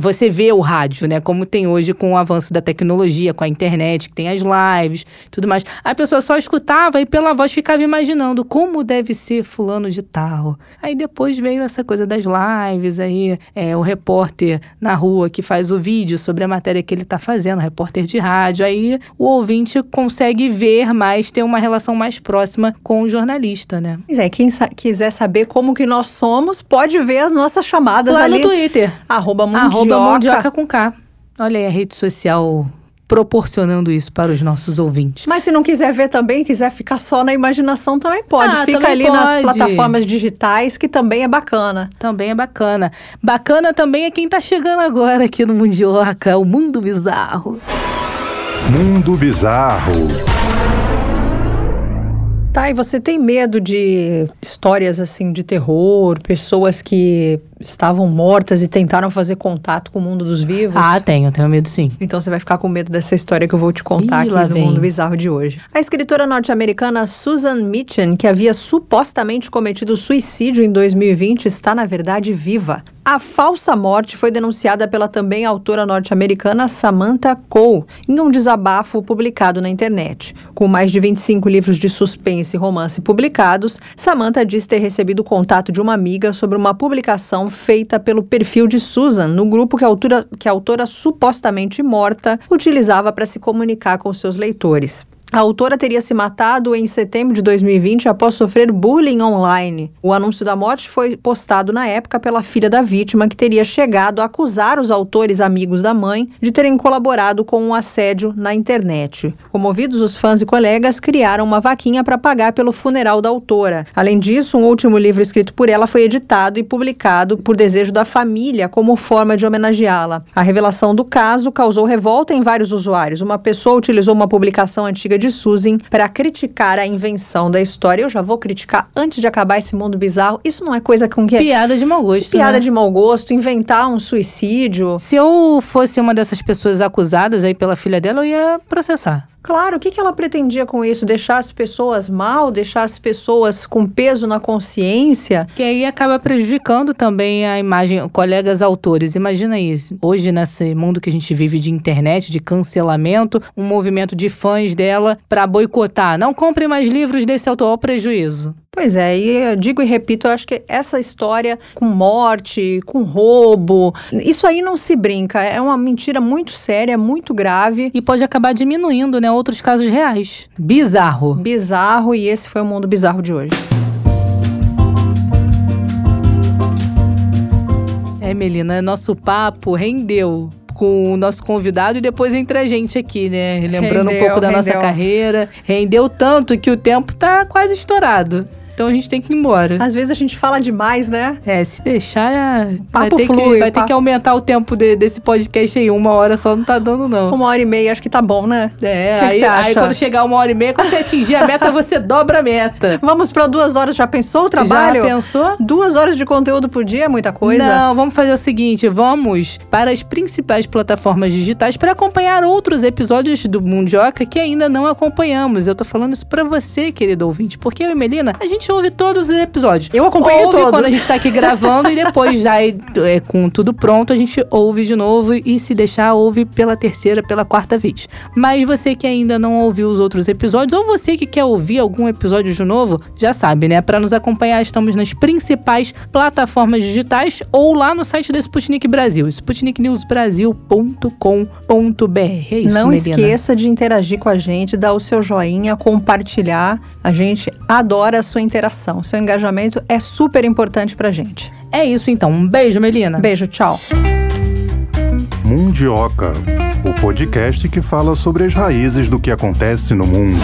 Você vê o rádio, né? Como tem hoje com o avanço da tecnologia, com a internet, que tem as lives, tudo mais. A pessoa só escutava e pela voz ficava imaginando como deve ser fulano de tal. Aí depois veio essa coisa das lives, aí é, o repórter na rua que faz o vídeo sobre a matéria que ele tá fazendo, repórter de rádio. Aí o ouvinte consegue ver mais, ter uma relação mais próxima com o jornalista, né? Pois é, quem sa- quiser saber como que nós somos, pode ver as nossas chamadas Lá ali. no Twitter, Arroba Mundioca. arroba Mundioca com K. Olha aí a rede social proporcionando isso para os nossos ouvintes. Mas se não quiser ver também, quiser ficar só na imaginação, também pode. Ah, Fica também ali nas pode. plataformas digitais, que também é bacana. Também é bacana. Bacana também é quem tá chegando agora aqui no Mundioca, o Mundo Bizarro. Mundo Bizarro. Tá, e você tem medo de histórias assim de terror, pessoas que estavam mortas e tentaram fazer contato com o mundo dos vivos? Ah, tenho, tenho medo sim. Então você vai ficar com medo dessa história que eu vou te contar Ih, lá aqui no vem. Mundo Bizarro de hoje. A escritora norte-americana Susan Mitchin, que havia supostamente cometido suicídio em 2020, está na verdade viva. A falsa morte foi denunciada pela também autora norte-americana Samantha Cole em um desabafo publicado na internet. Com mais de 25 livros de suspense e romance publicados, Samantha diz ter recebido o contato de uma amiga sobre uma publicação feita pelo perfil de Susan no grupo que a autora, que a autora supostamente morta utilizava para se comunicar com seus leitores. A autora teria se matado em setembro de 2020 após sofrer bullying online. O anúncio da morte foi postado na época pela filha da vítima, que teria chegado a acusar os autores amigos da mãe de terem colaborado com um assédio na internet. Comovidos, os fãs e colegas criaram uma vaquinha para pagar pelo funeral da autora. Além disso, um último livro escrito por ela foi editado e publicado por desejo da família como forma de homenageá-la. A revelação do caso causou revolta em vários usuários. Uma pessoa utilizou uma publicação antiga de Susan para criticar a invenção da história. Eu já vou criticar antes de acabar esse mundo bizarro. Isso não é coisa com que Piada de mau gosto. piada né? de mau gosto, inventar um suicídio. Se eu fosse uma dessas pessoas acusadas aí pela filha dela, eu ia processar. Claro, o que, que ela pretendia com isso? Deixar as pessoas mal, deixar as pessoas com peso na consciência? Que aí acaba prejudicando também a imagem, colegas autores. Imagina isso. Hoje, nesse mundo que a gente vive de internet, de cancelamento, um movimento de fãs dela para boicotar. Não compre mais livros desse autor, ao prejuízo. Pois é, e eu digo e repito, eu acho que essa história com morte, com roubo, isso aí não se brinca. É uma mentira muito séria, muito grave. E pode acabar diminuindo, né, outros casos reais. Bizarro. Bizarro, e esse foi o mundo bizarro de hoje. É, Melina, nosso papo rendeu com o nosso convidado e depois entre a gente aqui, né? Lembrando Rendeu, um pouco da nossa rendeu. carreira. Rendeu tanto que o tempo tá quase estourado. Então a gente tem que ir embora. Às vezes a gente fala demais, né? É, se deixar, é- vai, Papo ter, flui, que, vai ter papo- que aumentar o tempo de- desse podcast aí. Uma hora só não tá dando, não. Uma hora e meia, acho que tá bom, né? É, O que que aí, você aí acha? quando chegar uma hora e meia, quando você atingir a meta, você dobra a meta. Vamos pra duas horas, já pensou o trabalho? Já pensou? Duas horas de conteúdo por dia é muita coisa. Não, vamos fazer o seguinte: vamos para as principais plataformas digitais para acompanhar outros episódios do Mundioca que ainda não acompanhamos. Eu tô falando isso pra você, querido ouvinte, porque eu e Melina, a gente ouve todos os episódios. Eu acompanhei ouve todos. quando a gente tá aqui gravando e depois já é, é, com tudo pronto, a gente ouve de novo e se deixar, ouve pela terceira, pela quarta vez. Mas você que ainda não ouviu os outros episódios, ou você que quer ouvir algum episódio de novo, já sabe, né? Para nos acompanhar, estamos nas principais plataformas digitais ou lá no site da Sputnik Brasil, sputniknewsbrasil.com.br. É isso, Não Melina. esqueça de interagir com a gente, dar o seu joinha, compartilhar. A gente adora a sua interação. Seu engajamento é super importante pra gente. É isso então. Um beijo, Melina. Beijo, tchau. Mundioca, o podcast que fala sobre as raízes do que acontece no mundo.